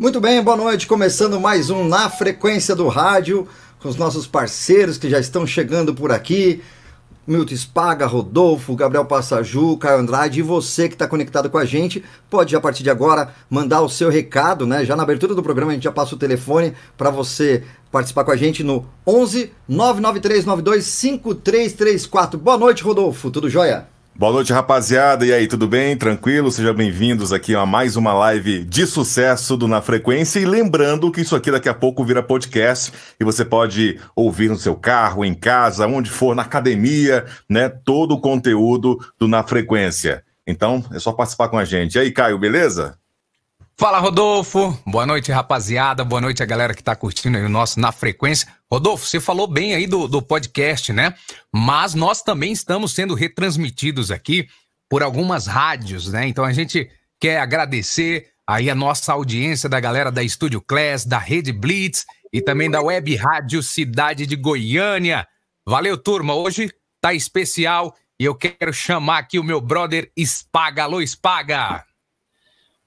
Muito bem, boa noite. Começando mais um Na Frequência do Rádio, com os nossos parceiros que já estão chegando por aqui. Milton Spaga, Rodolfo, Gabriel Passaju, Caio Andrade e você que está conectado com a gente, pode a partir de agora mandar o seu recado, né? Já na abertura do programa a gente já passa o telefone para você participar com a gente no 11 993 92 5334. Boa noite, Rodolfo, tudo jóia? Boa noite, rapaziada. E aí, tudo bem? Tranquilo? Sejam bem-vindos aqui a mais uma live de sucesso do Na Frequência. E lembrando que isso aqui daqui a pouco vira podcast e você pode ouvir no seu carro, em casa, onde for, na academia, né? Todo o conteúdo do Na Frequência. Então, é só participar com a gente. E aí, Caio, beleza? Fala, Rodolfo. Boa noite, rapaziada. Boa noite a galera que tá curtindo aí o nosso Na Frequência. Rodolfo, você falou bem aí do, do podcast, né? Mas nós também estamos sendo retransmitidos aqui por algumas rádios, né? Então a gente quer agradecer aí a nossa audiência da galera da Estúdio Class, da Rede Blitz e também da Web Rádio Cidade de Goiânia. Valeu, turma. Hoje tá especial e eu quero chamar aqui o meu brother Spaga. Alô, Spaga!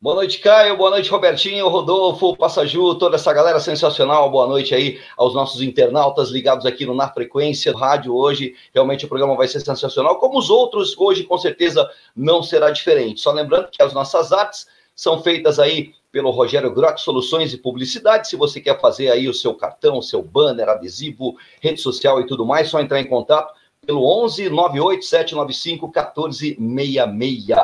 Boa noite, Caio. Boa noite, Robertinho, Rodolfo, Passaju, toda essa galera sensacional. Boa noite aí aos nossos internautas ligados aqui no Na Frequência Rádio hoje. Realmente o programa vai ser sensacional, como os outros hoje com certeza não será diferente. Só lembrando que as nossas artes são feitas aí pelo Rogério Grock Soluções e Publicidade. Se você quer fazer aí o seu cartão, seu banner, adesivo, rede social e tudo mais, só entrar em contato pelo 11 98 795 1466.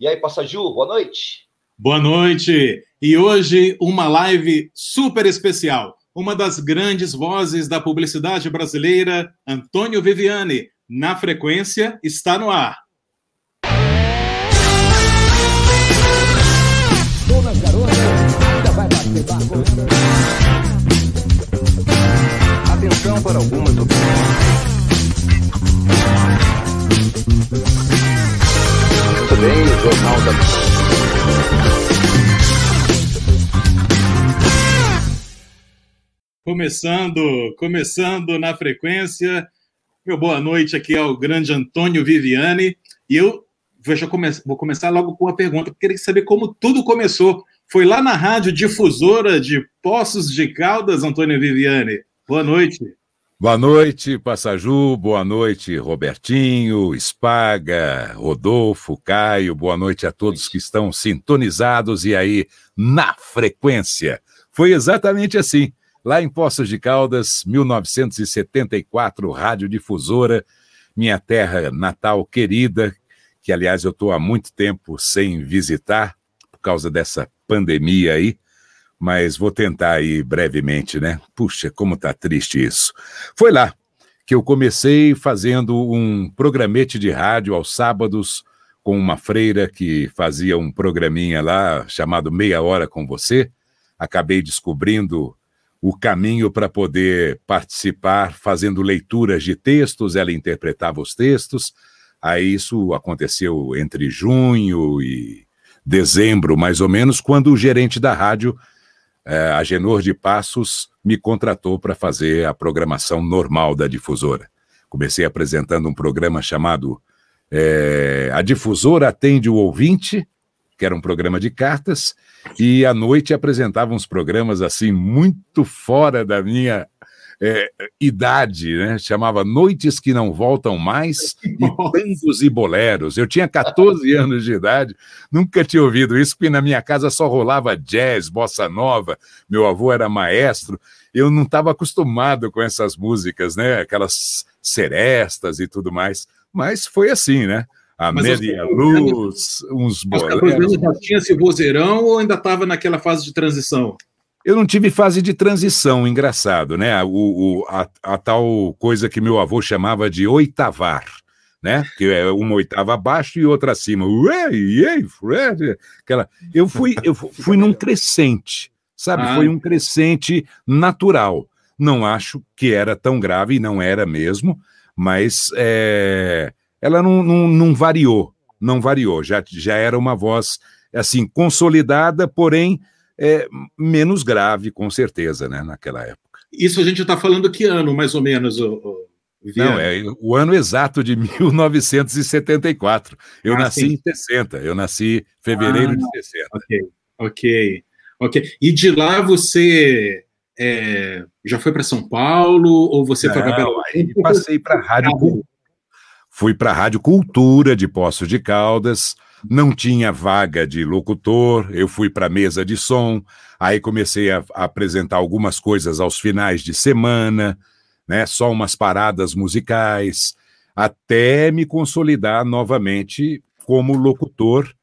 E aí, Passaju, boa noite. Boa noite! E hoje uma live super especial. Uma das grandes vozes da publicidade brasileira, Antônio Viviane, na frequência, está no ar. Atenção para algumas. Também o Jornal da Começando, começando na frequência. Meu boa noite aqui ao grande Antônio Viviane. E eu come, vou começar logo com uma pergunta, porque queria saber como tudo começou. Foi lá na rádio difusora de Poços de Caldas, Antônio Viviane. Boa noite. Boa noite, Passaju. Boa noite, Robertinho, Spaga, Rodolfo, Caio. Boa noite a todos que estão sintonizados e aí na frequência. Foi exatamente assim lá em Poços de Caldas, 1974, Rádio Difusora, minha terra natal querida, que aliás eu estou há muito tempo sem visitar por causa dessa pandemia aí, mas vou tentar aí brevemente, né? Puxa, como tá triste isso. Foi lá que eu comecei fazendo um programete de rádio aos sábados com uma freira que fazia um programinha lá chamado Meia Hora com Você. Acabei descobrindo o caminho para poder participar fazendo leituras de textos, ela interpretava os textos. Aí isso aconteceu entre junho e dezembro, mais ou menos, quando o gerente da rádio, eh, Agenor de Passos, me contratou para fazer a programação normal da difusora. Comecei apresentando um programa chamado eh, A Difusora Atende o Ouvinte, que era um programa de cartas, e à noite apresentava uns programas assim muito fora da minha é, idade, né? Chamava Noites que Não Voltam Mais e Tangos e Boleros. Eu tinha 14 anos de idade, nunca tinha ouvido isso, porque na minha casa só rolava jazz, bossa nova, meu avô era maestro, eu não estava acostumado com essas músicas, né? Aquelas serestas e tudo mais. Mas foi assim, né? a Mas média luz, uns boleros. já tinha esse vozeirão ou ainda estava naquela fase de transição? Eu não tive fase de transição, engraçado, né? O, o a, a, tal coisa que meu avô chamava de oitavar, né? Que é uma oitava abaixo e outra acima. Ué, ei, Fred, aquela. Eu fui, eu fui num crescente, sabe? Ah. Foi um crescente natural. Não acho que era tão grave, e não era mesmo, mas é, ela não, não, não variou, não variou, já, já era uma voz assim consolidada, porém é, menos grave, com certeza, né, naquela época. Isso a gente está falando que ano, mais ou menos, o, o... Não, é o ano exato de 1974. Eu ah, nasci sim. em 60, eu nasci em fevereiro ah, de 60. Ok, ok. Ok. E de lá você é, já foi para São Paulo ou você foi para Belo Horizonte? Passei para a Rádio Fui para a Rádio Cultura de Poços de Caldas, não tinha vaga de locutor, eu fui para a mesa de som, aí comecei a, a, apresentar algumas coisas aos finais de semana, né, só umas paradas musicais, até me consolidar novamente como locutor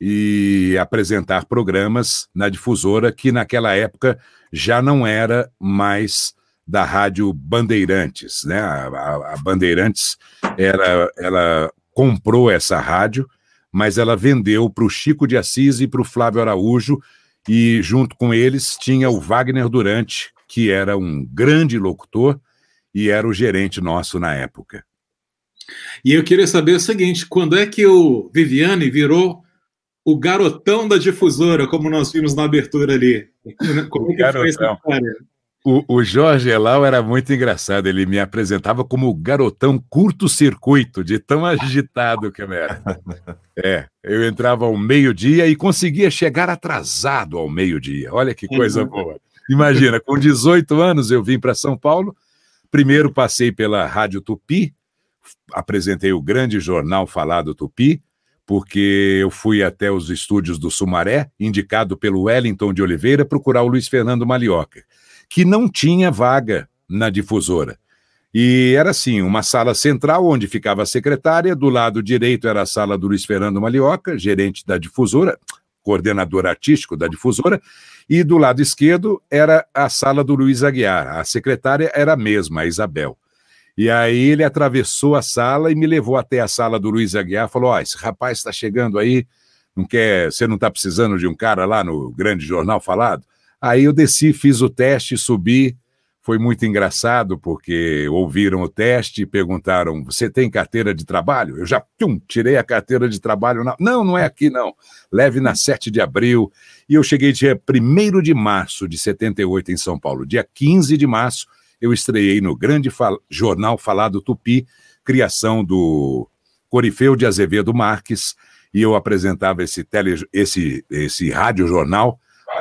e apresentar programas na difusora que naquela época já não era mais da Rádio Bandeirantes, né? A, a, a Bandeirantes era, ela comprou essa rádio, mas ela vendeu para o Chico de Assis e para o Flávio Araújo, e junto com eles tinha o Wagner Durante, que era um grande locutor e era o gerente nosso na época. E eu queria saber o seguinte: quando é que o Viviane virou o garotão da difusora, como nós vimos na abertura ali? Como é que foi essa história? O, o Jorge Elau era muito engraçado, ele me apresentava como o garotão curto-circuito, de tão agitado que eu era. É, eu entrava ao meio-dia e conseguia chegar atrasado ao meio-dia. Olha que coisa uhum. boa. Imagina, com 18 anos eu vim para São Paulo. Primeiro passei pela Rádio Tupi, apresentei o grande jornal falado Tupi, porque eu fui até os estúdios do Sumaré, indicado pelo Wellington de Oliveira, procurar o Luiz Fernando Malioca que não tinha vaga na difusora. E era assim, uma sala central onde ficava a secretária, do lado direito era a sala do Luiz Fernando Malioca, gerente da difusora, coordenador artístico da difusora, e do lado esquerdo era a sala do Luiz Aguiar. A secretária era a mesma, a Isabel. E aí ele atravessou a sala e me levou até a sala do Luiz Aguiar, falou: "Ó, oh, esse rapaz está chegando aí, não quer, você não está precisando de um cara lá no grande jornal falado?" Aí eu desci, fiz o teste, subi. Foi muito engraçado, porque ouviram o teste e perguntaram: Você tem carteira de trabalho? Eu já tum, tirei a carteira de trabalho. Na... Não, não é aqui, não. Leve na 7 de abril. E eu cheguei dia 1 de março de 78 em São Paulo. Dia 15 de março, eu estreiei no grande fal... jornal Falado Tupi, criação do Corifeu de Azevedo Marques, e eu apresentava esse, tele... esse, esse rádio jornal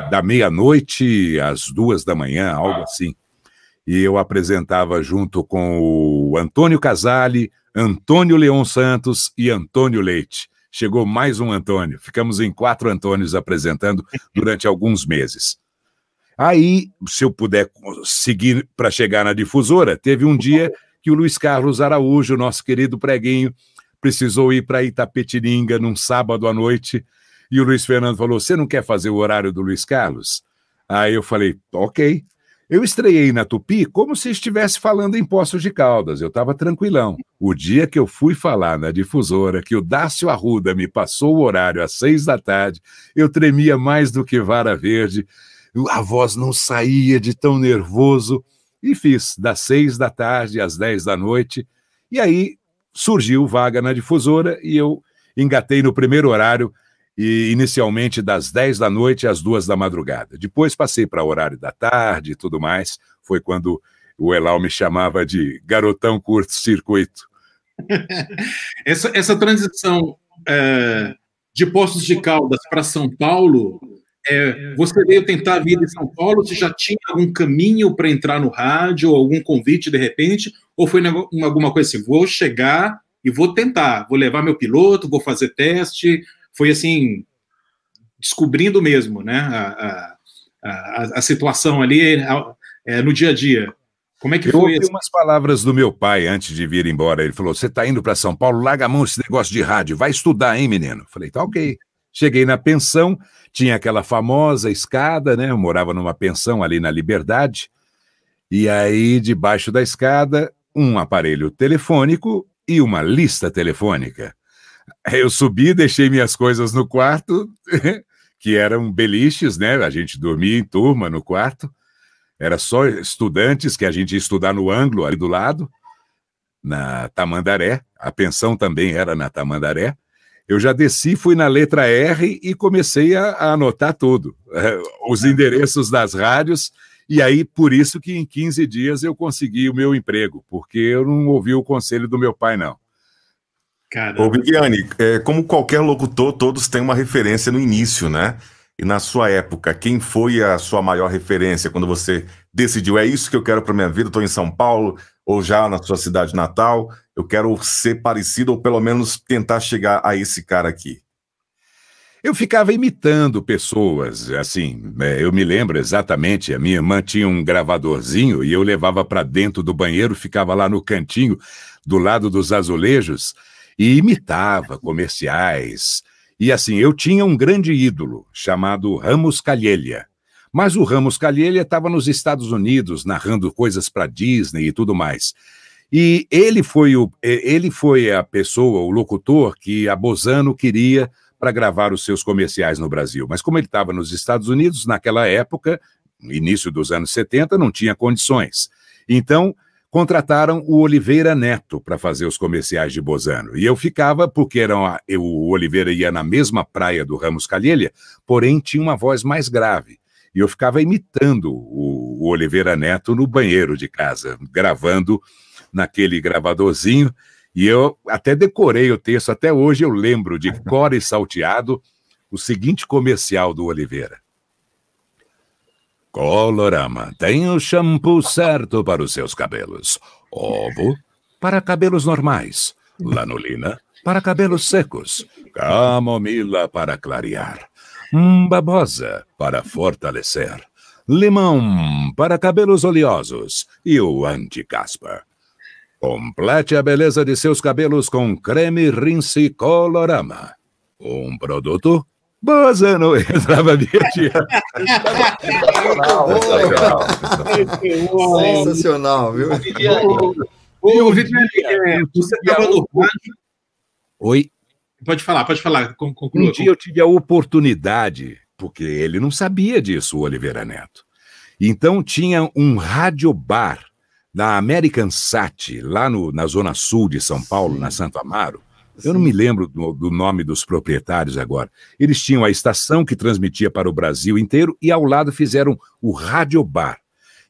da meia-noite às duas da manhã, algo assim. E eu apresentava junto com o Antônio Casale, Antônio Leon Santos e Antônio Leite. Chegou mais um Antônio. Ficamos em quatro Antônios apresentando durante alguns meses. Aí, se eu puder seguir para chegar na difusora, teve um dia que o Luiz Carlos Araújo, nosso querido preguinho, precisou ir para Itapetininga num sábado à noite e o Luiz Fernando falou: Você não quer fazer o horário do Luiz Carlos? Aí eu falei: Ok. Eu estreiei na Tupi como se estivesse falando em Poços de Caldas, eu estava tranquilão. O dia que eu fui falar na difusora que o Dácio Arruda me passou o horário às seis da tarde, eu tremia mais do que vara verde, a voz não saía de tão nervoso, e fiz das seis da tarde às dez da noite, e aí surgiu vaga na difusora e eu engatei no primeiro horário e inicialmente das 10 da noite às 2 da madrugada. Depois passei para horário da tarde e tudo mais. Foi quando o Elal me chamava de garotão curto-circuito. essa, essa transição é, de Poços de Caldas para São Paulo, é, você veio tentar a vida em São Paulo? Você já tinha algum caminho para entrar no rádio, algum convite de repente? Ou foi alguma coisa assim, vou chegar e vou tentar, vou levar meu piloto, vou fazer teste, foi assim, descobrindo mesmo, né, a, a, a situação ali é, no dia a dia. Como é que eu foi? Eu ouvi umas palavras do meu pai antes de vir embora. Ele falou: Você está indo para São Paulo, larga a mão esse negócio de rádio, vai estudar, hein, menino? Falei: Tá ok. Cheguei na pensão, tinha aquela famosa escada, né? Eu morava numa pensão ali na Liberdade. E aí, debaixo da escada, um aparelho telefônico e uma lista telefônica. Eu subi, deixei minhas coisas no quarto, que eram beliches, né? A gente dormia em turma no quarto. Era só estudantes que a gente ia estudar no ângulo ali do lado, na Tamandaré. A pensão também era na Tamandaré. Eu já desci, fui na letra R e comecei a, a anotar tudo. Os endereços das rádios. E aí, por isso que em 15 dias eu consegui o meu emprego, porque eu não ouvi o conselho do meu pai, não. Caramba. Ô, Viviane, é, como qualquer locutor, todos têm uma referência no início, né? E na sua época, quem foi a sua maior referência quando você decidiu, é isso que eu quero para minha vida, estou em São Paulo ou já na sua cidade natal, eu quero ser parecido ou pelo menos tentar chegar a esse cara aqui? Eu ficava imitando pessoas, assim, é, eu me lembro exatamente, a minha irmã tinha um gravadorzinho e eu levava para dentro do banheiro, ficava lá no cantinho, do lado dos azulejos, e imitava comerciais. E assim, eu tinha um grande ídolo, chamado Ramos Calhelha. Mas o Ramos Calhelha estava nos Estados Unidos, narrando coisas para Disney e tudo mais. E ele foi, o, ele foi a pessoa, o locutor, que a Bozano queria para gravar os seus comerciais no Brasil. Mas como ele estava nos Estados Unidos, naquela época, início dos anos 70, não tinha condições. Então, contrataram o Oliveira Neto para fazer os comerciais de Bozano. E eu ficava, porque era eu, o Oliveira ia na mesma praia do Ramos Calhelha, porém tinha uma voz mais grave. E eu ficava imitando o, o Oliveira Neto no banheiro de casa, gravando naquele gravadorzinho e eu até decorei o texto, até hoje eu lembro de cor e salteado o seguinte comercial do Oliveira. Colorama tem o shampoo certo para os seus cabelos. Ovo para cabelos normais. Lanolina para cabelos secos. Camomila para clarear. Babosa para fortalecer. Limão para cabelos oleosos. E o anti-caspa Complete a beleza de seus cabelos com creme rinse Colorama. Um produto Bozano entrava Sensacional. Sensacional, viu? Ô, é, você estava no rádio. Oi. Pode falar, pode falar. Conclua. Um dia eu tive a oportunidade, porque ele não sabia disso, o Oliveira Neto. Então tinha um radiobar na American Sat, lá no, na zona sul de São Paulo, Sim. na Santo Amaro. Eu não me lembro do, do, nome dos proprietários agora. Eles tinham a estação que transmitia para o Brasil inteiro e ao lado fizeram o Rádio Bar.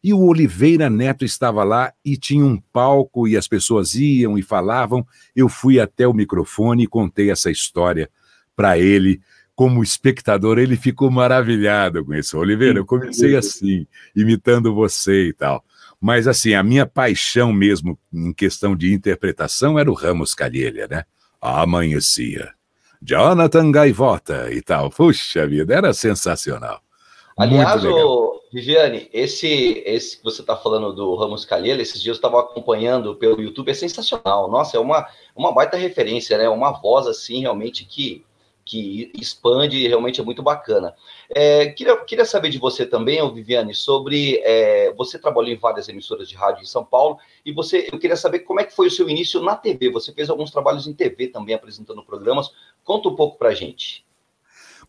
E o Oliveira Neto estava lá e tinha um palco e as pessoas iam e falavam. Eu fui até o microfone e contei essa história para ele. Como espectador, ele ficou maravilhado com isso. Oliveira, eu comecei assim, imitando você e tal. Mas, assim, a minha paixão mesmo em questão de interpretação era o Ramos Calhelha, né? Amanhecia. Jonathan Gaivota e tal. Puxa vida, era sensacional. Aliás, ô, Viviane, esse, esse que você está falando do Ramos Calheira, esses dias eu estava acompanhando pelo YouTube, é sensacional. Nossa, é uma, uma baita referência, né? Uma voz assim, realmente, que que expande e realmente é muito bacana. É, queria, queria saber de você também, Viviane, sobre é, você trabalhou em várias emissoras de rádio em São Paulo e você, eu queria saber como é que foi o seu início na TV. Você fez alguns trabalhos em TV também apresentando programas. Conta um pouco para gente.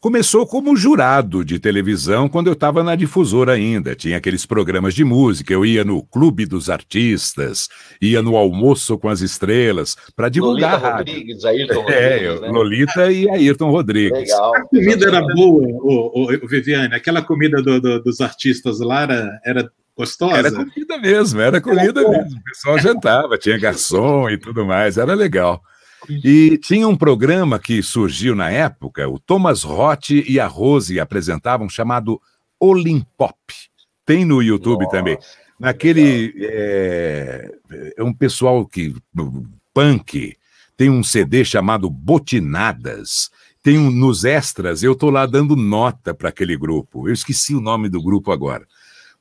Começou como jurado de televisão quando eu estava na difusora ainda. Tinha aqueles programas de música. Eu ia no Clube dos Artistas, ia no Almoço com as Estrelas, para divulgar Lolita a rádio. Rodrigues, Ayrton é, Rodrigues, né? Lolita e Ayrton Rodrigues. Legal. A comida era boa, o, o, o Viviane. Aquela comida do, do, dos artistas lá era, era gostosa. Era comida mesmo, era comida era mesmo. O pessoal jantava, tinha garçom e tudo mais. Era legal. E tinha um programa que surgiu na época, o Thomas Roth e a Rose apresentavam, chamado Olimpop. Tem no YouTube Nossa, também. Naquele. É, é, um pessoal que. punk. Tem um CD chamado Botinadas. Tem um, nos extras, eu tô lá dando nota para aquele grupo. Eu esqueci o nome do grupo agora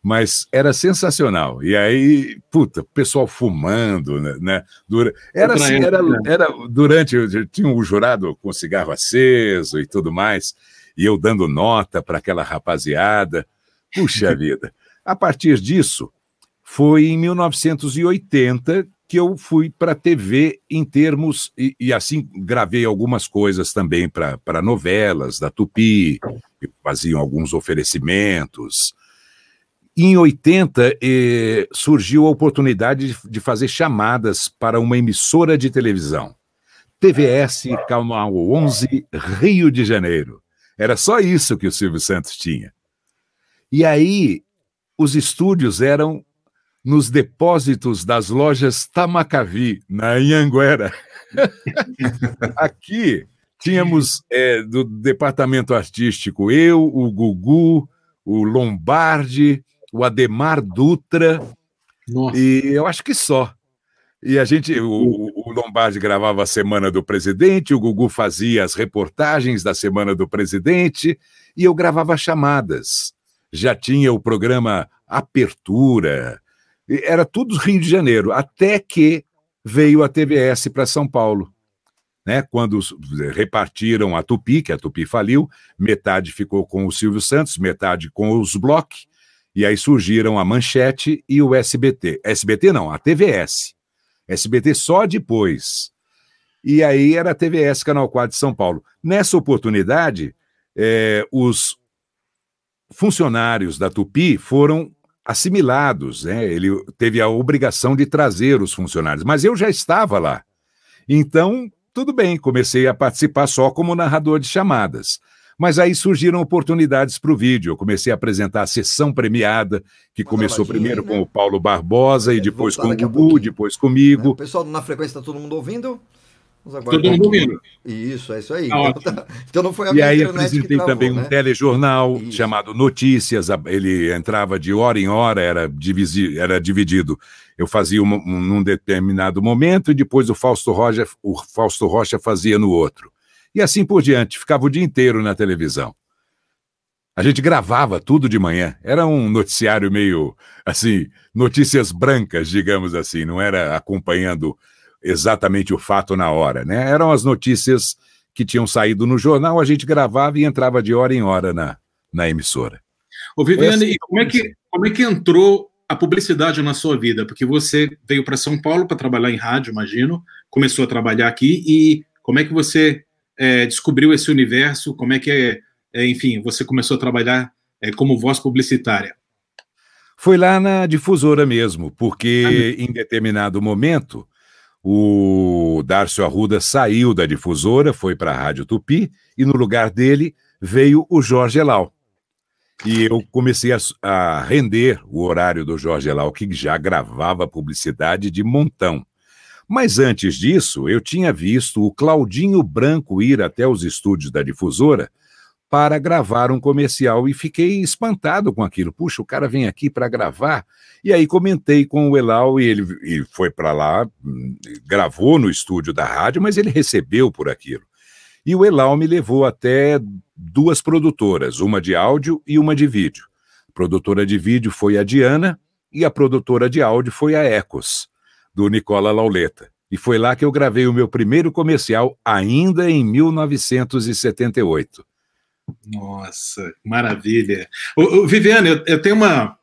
mas era sensacional. E aí, puta, pessoal fumando, né? né dura... Era assim, era, né? era durante, tinha um jurado com cigarro aceso e tudo mais, e eu dando nota para aquela rapaziada. Puxa vida. A partir disso, foi em 1980 que eu fui para a TV em termos, e, e, assim gravei algumas coisas também para novelas da Tupi, que faziam alguns oferecimentos, em 80, eh, surgiu a oportunidade de, de, fazer chamadas para uma emissora de televisão. TVS Canal 11, Rio de Janeiro. Era só isso que o Silvio Santos tinha. E aí, os estúdios eram nos depósitos das lojas Tamacavi, na Anhanguera. Aqui Tínhamos é, do departamento artístico eu, o Gugu, o Lombardi, o Ademar Dutra, Nossa. e eu acho que só. E a gente, o, o Lombardi gravava a Semana do Presidente, o Gugu fazia as reportagens da Semana do Presidente, e eu gravava chamadas. Já tinha o programa Apertura, era tudo Rio de Janeiro, até que veio a TVS para São Paulo. Né, quando repartiram a Tupi, que a Tupi faliu, metade ficou com o Silvio Santos, metade com os Bloch, e aí surgiram a Manchete e o SBT. SBT não, a TVS. SBT só depois. E aí era a TVS Canal 4 de São Paulo. Nessa oportunidade, eh, os funcionários da Tupi foram assimilados, né? Ele teve a obrigação de trazer os funcionários, mas eu já estava lá. Então, tudo bem, comecei a participar só como narrador de chamadas. Mas aí surgiram oportunidades para o vídeo. Eu comecei a apresentar a sessão premiada, que Uma começou travadinha primeiro aí, com né? o Paulo Barbosa e Deve depois com o daqui a Gugu, pouquinho. depois O comigo. pessoal na frequência está todo mundo ouvindo? Todo mundo um ouvindo. Isso, é isso aí. Tá Então, tá- então não foi a E aí apresentei travou, também um né? telejornal Isso. chamado Notícias. Ele entrava de hora em hora, era, divisi, era dividido. Eu fazia um, um, num determinado momento e depois o Fausto, Rocha, o Fausto Rocha fazia no outro. E assim por diante, ficava o dia inteiro na televisão. A gente gravava tudo de manhã. Era um noticiário meio, assim, notícias brancas, digamos assim. Não era acompanhando exatamente o fato na hora, né? Eram as notícias que tinham saído no jornal, a gente gravava e entrava de hora em hora na, na emissora. Ô, Viviane, e como é, que, como é que entrou a publicidade na sua vida? Porque você veio para São Paulo para trabalhar em rádio, imagino, começou a trabalhar aqui, e como é que você é, descobriu esse universo? Como é que, é, é, enfim, você começou a trabalhar é, como voz publicitária? Foi lá na difusora mesmo, porque em determinado momento o Darcio Arruda saiu da difusora, foi para a Rádio Tupi, e no lugar dele veio o Jorge Elau. E eu comecei a, a render o horário do Jorge Elau, que já gravava publicidade de montão. Mas antes disso, eu tinha visto o Claudinho Branco ir até os estúdios da difusora para gravar um comercial e fiquei espantado com aquilo. Puxa, o cara vem aqui para gravar. E aí comentei com o Elau e ele e foi para lá, gravou no estúdio da rádio, mas ele recebeu por aquilo. E o Elau me levou até duas produtoras, uma de áudio e uma de vídeo. A produtora de vídeo foi a Diana e a produtora de áudio foi a Ecos, do Nicola Lauleta. E foi lá que eu gravei o meu primeiro comercial, ainda em 1978. Nossa, maravilha. Ô, ô, Viviane, eu, eu tenho uma,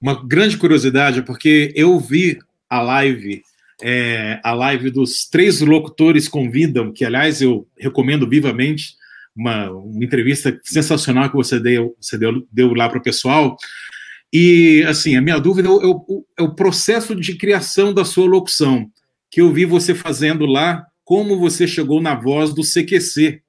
uma grande curiosidade, porque eu vi a live, é, a live dos três locutores convidam, que aliás eu recomendo vivamente, uma, uma entrevista sensacional que você deu, você deu, deu lá para o pessoal. E assim, a minha dúvida é o, é o- é o processo de criação da sua locução, que eu vi você fazendo lá, como você chegou na voz do CQC.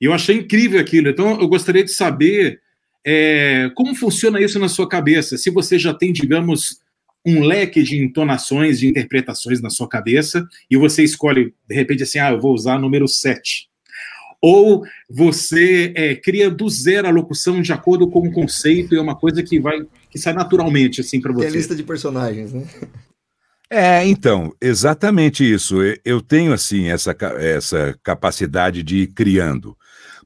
Eu achei incrível aquilo. Então, eu gostaria de saber é, como funciona isso na sua cabeça. Se você já tem, digamos, um leque de entonações, de interpretações na sua cabeça, e você escolhe, de repente, assim, ah, eu vou usar número 7. Ou você é, cria do zero a locução de acordo com o conceito e é uma coisa que vai que sai naturalmente assim para a você. lista de personagens, né? É, então, exatamente isso. Eu- tenho, assim, essa, essa capacidade de ir criando.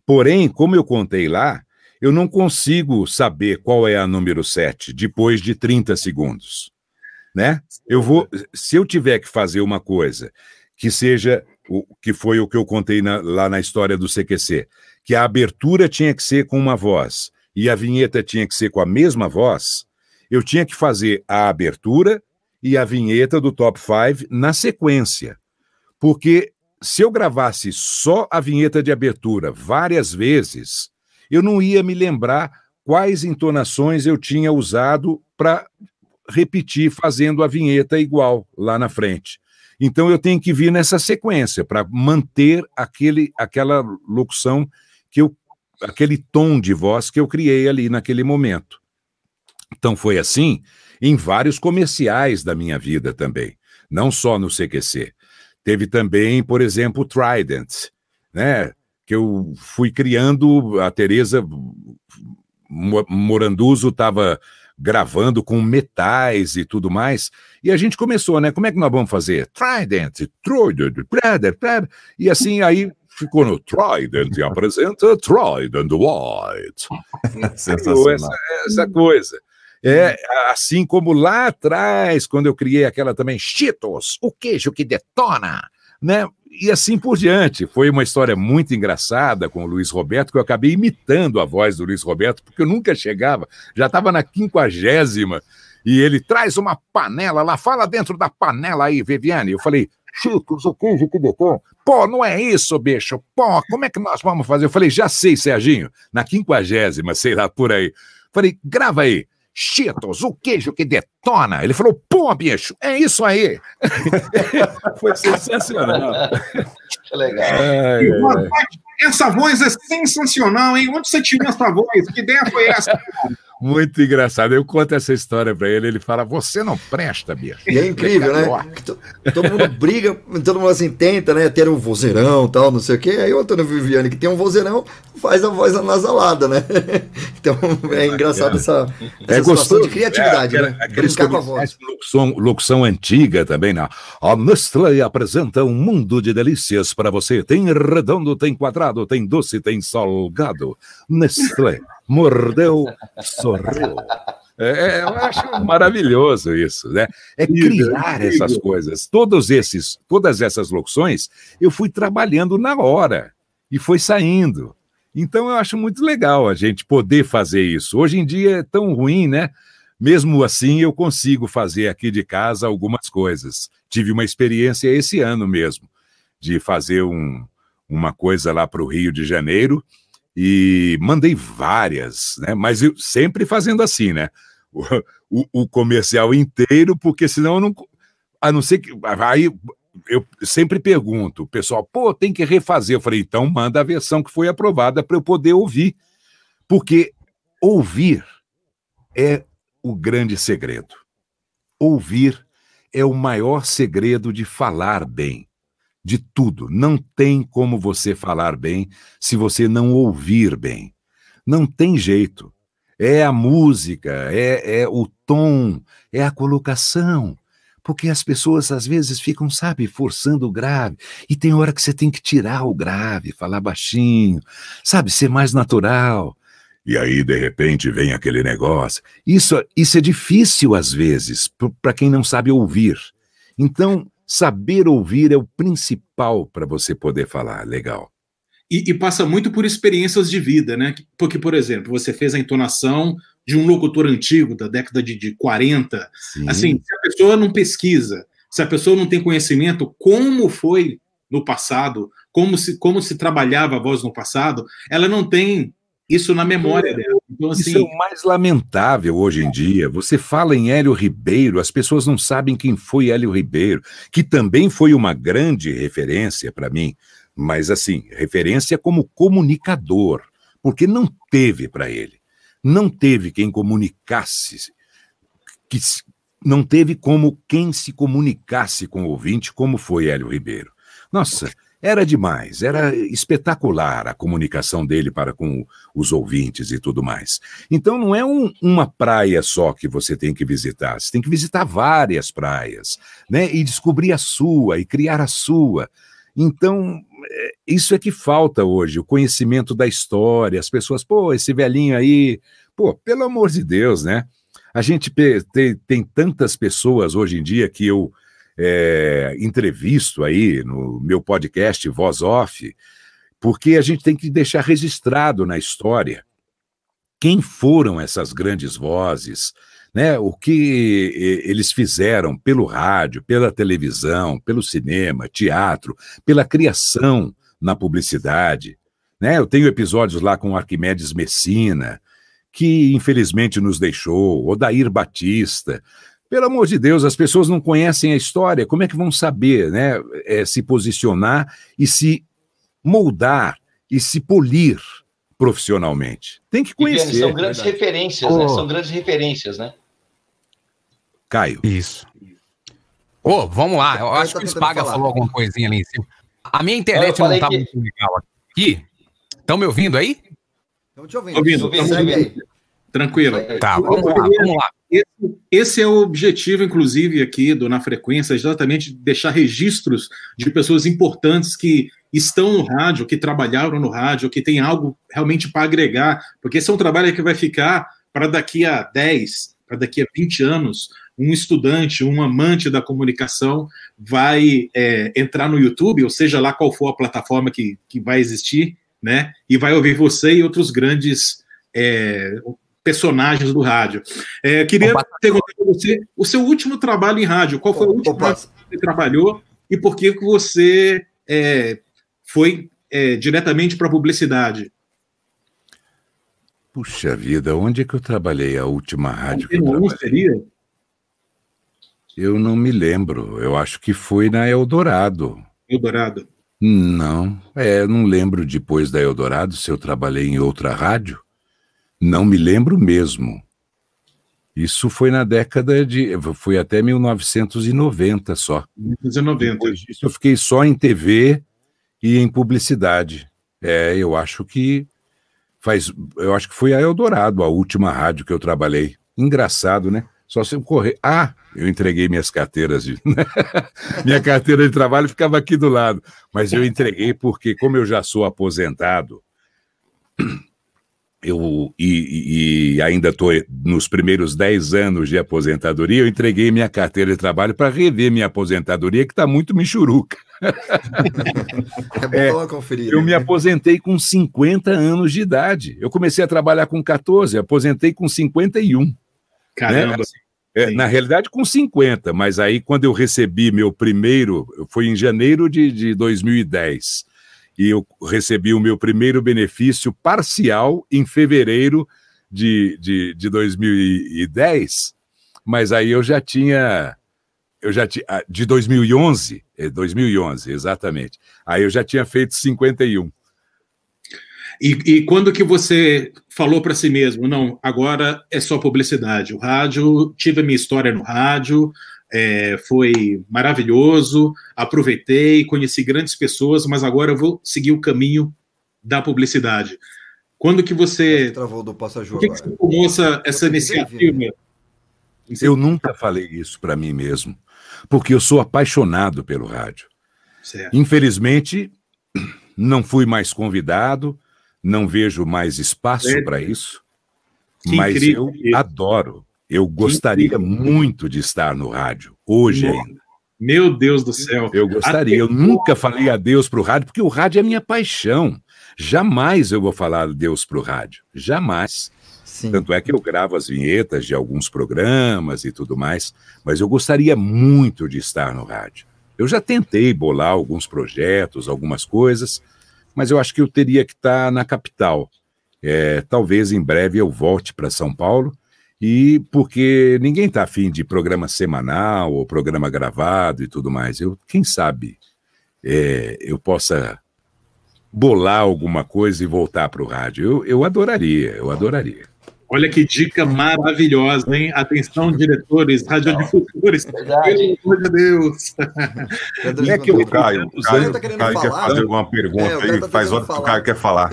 Porém, como eu contei lá, eu não consigo saber qual é a número 7 depois de 30 segundos. Né? Eu vou, se eu tiver que fazer uma coisa que seja o que foi o que eu contei na- lá na história do CQC, que a abertura tinha que ser com uma voz e a vinheta tinha que ser com a mesma voz, eu tinha que fazer a abertura e a vinheta do Top 5 na sequência. Porque se eu gravasse só a vinheta de abertura várias vezes, eu não ia me lembrar quais entonações eu tinha usado para repetir fazendo a vinheta igual lá na frente. Então eu tenho que vir nessa sequência para manter aquele, aquela locução que eu, aquele tom de voz que eu criei ali naquele momento. Então foi assim em vários comerciais da minha vida também, não só no CQC. Teve também, por exemplo, o Trident, né? que eu fui criando, a Tereza Moranduso estava gravando com metais e tudo mais. E a gente começou, né? Como é que nós vamos fazer? Trident, Trident, Trident, e assim aí ficou no Trident e apresenta Trident White. Sensacional. Essa, essa coisa. É assim como lá atrás, quando eu criei aquela também, Cheetos, o queijo que detona, né? E assim por diante. Foi uma história muito engraçada com o Luiz Roberto, que eu acabei imitando a voz do Luiz Roberto, porque eu nunca chegava, já estava na quinquagésima, e ele traz uma panela lá, fala dentro da panela aí, Viviane. Eu falei, Cheetos, o queijo que detona. Pô, não é isso, bicho. Pô, como é que nós vamos fazer? Eu falei, já sei, Serginho, na quinquagésima, sei lá, por aí. Falei, grava aí. Cheetos, o queijo que detona. Ele falou, pô, bicho, é isso aí. Foi sensacional. Que legal. É, é. Essa voz é sensacional, hein? Onde você tirou essa voz? Que ideia foi essa? Muito engraçado. Eu conto essa história para ele, ele fala: Você não presta, bicho. E é incrível, né? todo mundo briga, todo mundo assim tenta, né? Ter um vozeirão tal, não sei o quê. Aí o Antônio Viviane, que tem um vozeirão, faz a voz anasalada, né? Então é engraçado essa, essa é gostoso. de criatividade, é, né? Brincar com a voz. Locução, locução antiga também, né? A Nestlé apresenta um mundo de delícias para você. Tem redondo, tem quadrado, tem doce, tem salgado. Nestlé mordeu, sorriu. É, é, eu acho maravilhoso isso, né? É criar essas coisas. Todos esses, todas essas locuções, eu fui trabalhando na hora e foi saindo. Então eu acho muito legal a gente poder fazer isso. Hoje em dia é tão ruim, né? Mesmo assim, eu consigo fazer aqui de casa algumas coisas. Tive uma experiência esse ano mesmo, de fazer um, uma coisa lá para o Rio de Janeiro, e mandei várias, né? Mas eu sempre fazendo assim, né? O, o, o, comercial inteiro, porque senão eu não. A não ser que. Aí eu sempre pergunto, pessoal, pô, tem que refazer. Eu falei, então manda a versão que foi aprovada para eu poder ouvir. Porque ouvir é o grande segredo. Ouvir é o maior segredo de falar bem de tudo. Não tem como você falar bem se você não ouvir bem. Não tem jeito. É a música, é, é o tom, é a colocação. Porque as pessoas às vezes ficam, sabe, forçando o grave. E tem hora que você tem que tirar o grave, falar baixinho, sabe, ser mais natural. E aí, de repente, vem aquele negócio. Isso, isso é difícil às vezes, para quem não sabe ouvir. Então, Saber ouvir é o principal para você poder falar. Legal. E, e, passa muito por experiências de vida, né? Porque, por exemplo, você fez a entonação de um locutor antigo da década de, de 40. Sim. Assim, se a pessoa não pesquisa, se a pessoa não tem conhecimento como foi no passado, como se, como se trabalhava a voz no passado, ela não tem isso na memória dela. Então, assim... Isso é o mais lamentável hoje em dia. Você fala em Hélio Ribeiro, as pessoas não sabem quem foi Hélio Ribeiro, que também foi uma grande referência para mim, mas assim, referência como comunicador, porque não teve para ele. Não teve quem comunicasse, que não teve como quem se comunicasse com o ouvinte, como foi Hélio Ribeiro. Nossa, era demais, era espetacular a comunicação dele para com os ouvintes e tudo mais. Então não é um, uma praia só que você tem que visitar, você tem que visitar várias praias, né? E descobrir a sua e criar a sua. Então, é, isso é que falta hoje, o conhecimento da história. As pessoas, pô, esse velhinho aí, pô, pelo amor de Deus, né? A gente tem, tem tantas pessoas hoje em dia que eu é, entrevisto aí no meu podcast Voz Off, porque a gente tem que deixar registrado na história quem foram essas grandes vozes, né? O que eles fizeram pelo rádio, pela televisão, pelo cinema, teatro, pela criação na publicidade, né? Eu tenho episódios lá com Arquimedes Messina, que infelizmente nos deixou, Odair Batista, pelo amor de Deus, as pessoas não conhecem a história, como é que vão saber né, é, se posicionar e se moldar e se polir profissionalmente? Tem que conhecer. são grandes referências, oh. né? São grandes referências, né? Caio. Isso. Ô, oh, vamos lá. Eu acho que o Spaga falou alguma coisinha ali em cima. A minha internet não, não tá que... muito legal aqui. Estão me ouvindo aí? Estamos te ouvindo. Ouvindo, Segue estamos aí. ouvindo. Tranquilo. Tá, vamos lá, vamos lá. Esse, esse é o objetivo, inclusive, aqui do Na Frequência, exatamente deixar registros de pessoas importantes que estão no rádio, que trabalharam no rádio, que tem algo realmente para agregar, porque esse é um trabalho que vai ficar para daqui a 10, para daqui a 20 anos, um estudante, um amante da comunicação vai é, entrar no YouTube, ou seja lá qual for a plataforma que, que vai existir, né? E vai ouvir você e outros grandes é, personagens do rádio. É, queria Opa. perguntar para você o seu último trabalho em rádio. Qual foi o último Opa. que você trabalhou e por que você é, foi é, diretamente para publicidade? Puxa vida, onde é que eu trabalhei a última rádio que eu Antena 1 trabalhei? seria? Eu não me lembro. Eu acho que foi na Eldorado. Eldorado. Não, é, não lembro depois da Eldorado se eu trabalhei em outra rádio. Não me lembro mesmo. Isso foi na década de. Foi até 1990 só. 1990. Depois disso, eu fiquei só em TV e em publicidade. É, eu acho que faz. Eu acho que foi a Eldorado, a última rádio que eu trabalhei. Engraçado, né? Só se eu correr. Ah, eu entreguei minhas carteiras de. Minha carteira de trabalho ficava aqui do lado. Mas eu entreguei porque, como eu já sou aposentado, eu e, e ainda estou nos primeiros 10 anos de aposentadoria, eu entreguei minha carteira de trabalho para rever minha aposentadoria, que está muito michuruca. É bom É, conferida. Eu me aposentei com 50 anos de idade. Eu comecei a trabalhar com 14, aposentei com 51. Caramba. Né? É, na realidade, com 50, mas aí quando eu recebi meu primeiro, foi em janeiro de, de 2010, e eu recebi o meu primeiro benefício parcial em fevereiro de, de, de 2010, mas aí eu já tinha, eu já tinha, ah, de 2011, é, 2011, exatamente, aí eu já tinha feito 51. E, e quando que você falou para si mesmo, não, agora é só publicidade. O rádio, tive a minha história no rádio, é, foi maravilhoso, aproveitei, conheci grandes pessoas, mas agora eu vou seguir o caminho da publicidade. Quando que você, Travou do Passaju por que, que você tomou essa, essa iniciativa? Eu nunca falei isso para mim mesmo, porque eu sou apaixonado pelo rádio. Certo. Infelizmente, não fui mais convidado, não vejo mais espaço para isso, Que mas incrível. eu adoro. Eu gostaria muito de estar no rádio, hoje Nossa. ainda. Meu Deus do céu. Eu gostaria. Eu nunca falei adeus para o rádio, porque o rádio é minha paixão. Jamais eu vou falar adeus para o rádio. Jamais. Sim. Tanto é que eu gravo as vinhetas de alguns programas e tudo mais, mas eu gostaria muito de estar no rádio. Eu já tentei bolar alguns projetos, algumas coisas, mas eu acho que eu teria que estar na capital. É, talvez em breve eu volte para São Paulo, e porque ninguém está afim de programa semanal ou programa gravado e tudo mais. Eu, quem sabe é, eu possa bolar alguma coisa e voltar para o rádio. Eu, eu adoraria, eu adoraria. Olha que dica maravilhosa, hein? Atenção, diretores, radiodifusores. Verdade. Pelo amor de Deus. Não é que eu- O Caio, o Caio, Caio tá querendo Caio quer falar. fazer alguma pergunta É, Caio aí, tá faz hora que o. Caio quer falar.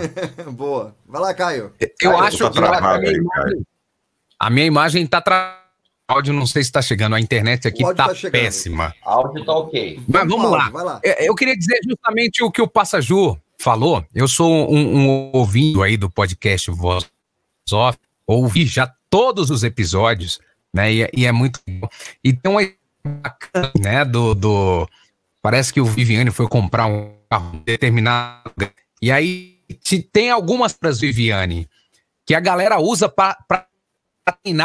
Boa. Vai lá, Caio. Eu Caio, acho tá que travado aí, imagem, a minha imagem tá travada. O áudio não sei se está chegando, a internet aqui O áudio tá, tá péssima. Áudio tá ok. Mas vamos Paulo, lá. Lá. É, Eu queria dizer justamente o que o Passaju falou. Eu sou um, um ouvindo aí do podcast Voz Off, ouvi já todos os episódios, né? E, é- e é muito bom. E tem uma bacana, né? Do, do. Parece que o Viviane foi comprar um carro determinado. E aí te- tem algumas para Viviane que a galera usa para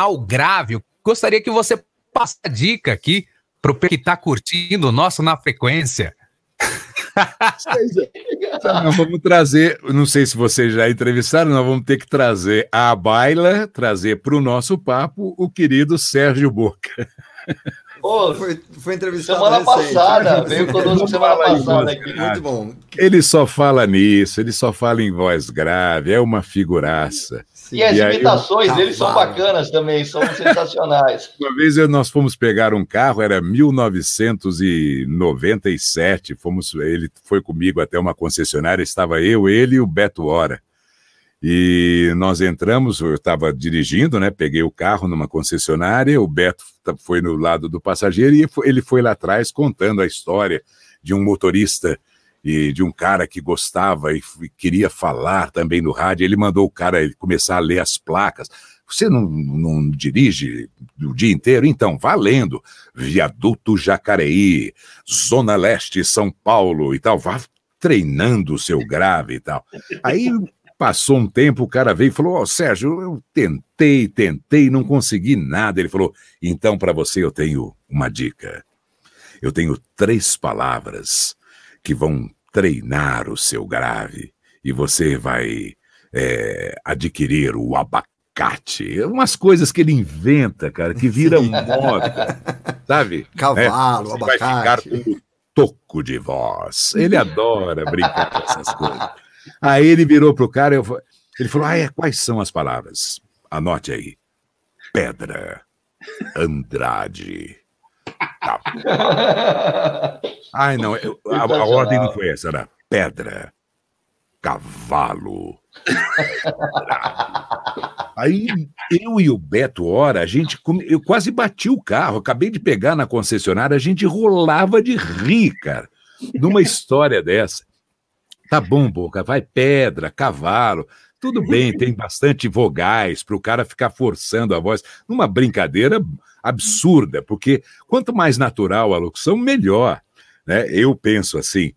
o grave. Gostaria que você passe a dica aqui pro que tá curtindo o nosso na frequência. Nós vamos trazer, não sei se vocês já entrevistaram, nós vamos ter que trazer à baila, trazer para o nosso papo o querido Sérgio Boca. Ô, Foi, foi entrevistado semana recente. passada, veio conosco semana passada aqui. Muito bom. Ele só fala nisso, ele só fala em voz grave, é uma figuraça. Sim. E as E imitações um dele são bacanas também, são sensacionais. Uma vez eu- nós fomos pegar um carro, era 1997, fomos, ele foi comigo até uma concessionária, estava eu, ele e o Beto Hora. E nós entramos, eu estava dirigindo, né? Peguei o carro numa concessionária, o Beto foi no lado do passageiro e ele foi lá atrás contando a história de um motorista e de um cara que gostava e queria falar também no rádio. Ele mandou o cara começar a ler as placas. Você não, não dirige o dia inteiro? Então, valendo. Viaduto Jacareí, Zona Leste, São Paulo e tal. Vá treinando o seu grave e tal. Aí passou um tempo, o cara veio e falou: Ó, Sérgio, eu tentei, tentei, não consegui nada. Ele falou: então, para você, eu tenho uma dica. Eu tenho três palavras que vão treinar o seu grave e você vai é, adquirir o abacate. Umas coisas que ele inventa, cara, que viram moda, sabe? Cavalo, Você vai ficar abacate. com o toco de voz. Ele adora brincar com essas coisas. Aí ele virou pro cara, eu, ele falou: ah, é, quais são as palavras? Anote aí. Pedra, Andrade. Tá. Ai, não, eu- a, a ordem não foi essa, era pedra, cavalo. Aí eu e o Beto Hora, a gente eu quase bati o carro, acabei de pegar na concessionária, a gente rolava de rir, cara, numa história dessa. Tá bom, Boca, vai pedra, cavalo, tudo bem, tem bastante vogais para o cara ficar forçando a voz, numa brincadeira absurda, porque quanto mais natural a locução, melhor, né? Eu penso assim.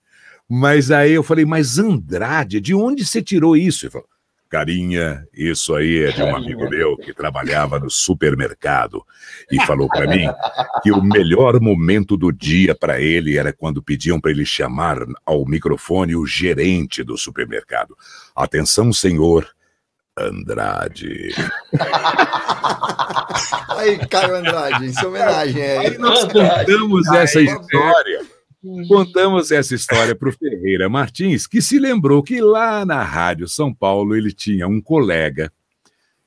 Mas aí eu falei, mas Andrade, de onde você tirou isso? Ele falou, carinha, isso aí é de um amigo meu que trabalhava no supermercado e falou para mim que o melhor momento do dia para ele era quando pediam para ele chamar ao microfone o gerente do supermercado. Atenção, senhor Andrade. Aí, Caio Andrade, em sua homenagem. É. Aí nós contamos essa história. Contamos essa história para o Ferreira Martins, que se lembrou que lá na Rádio São Paulo ele tinha um colega,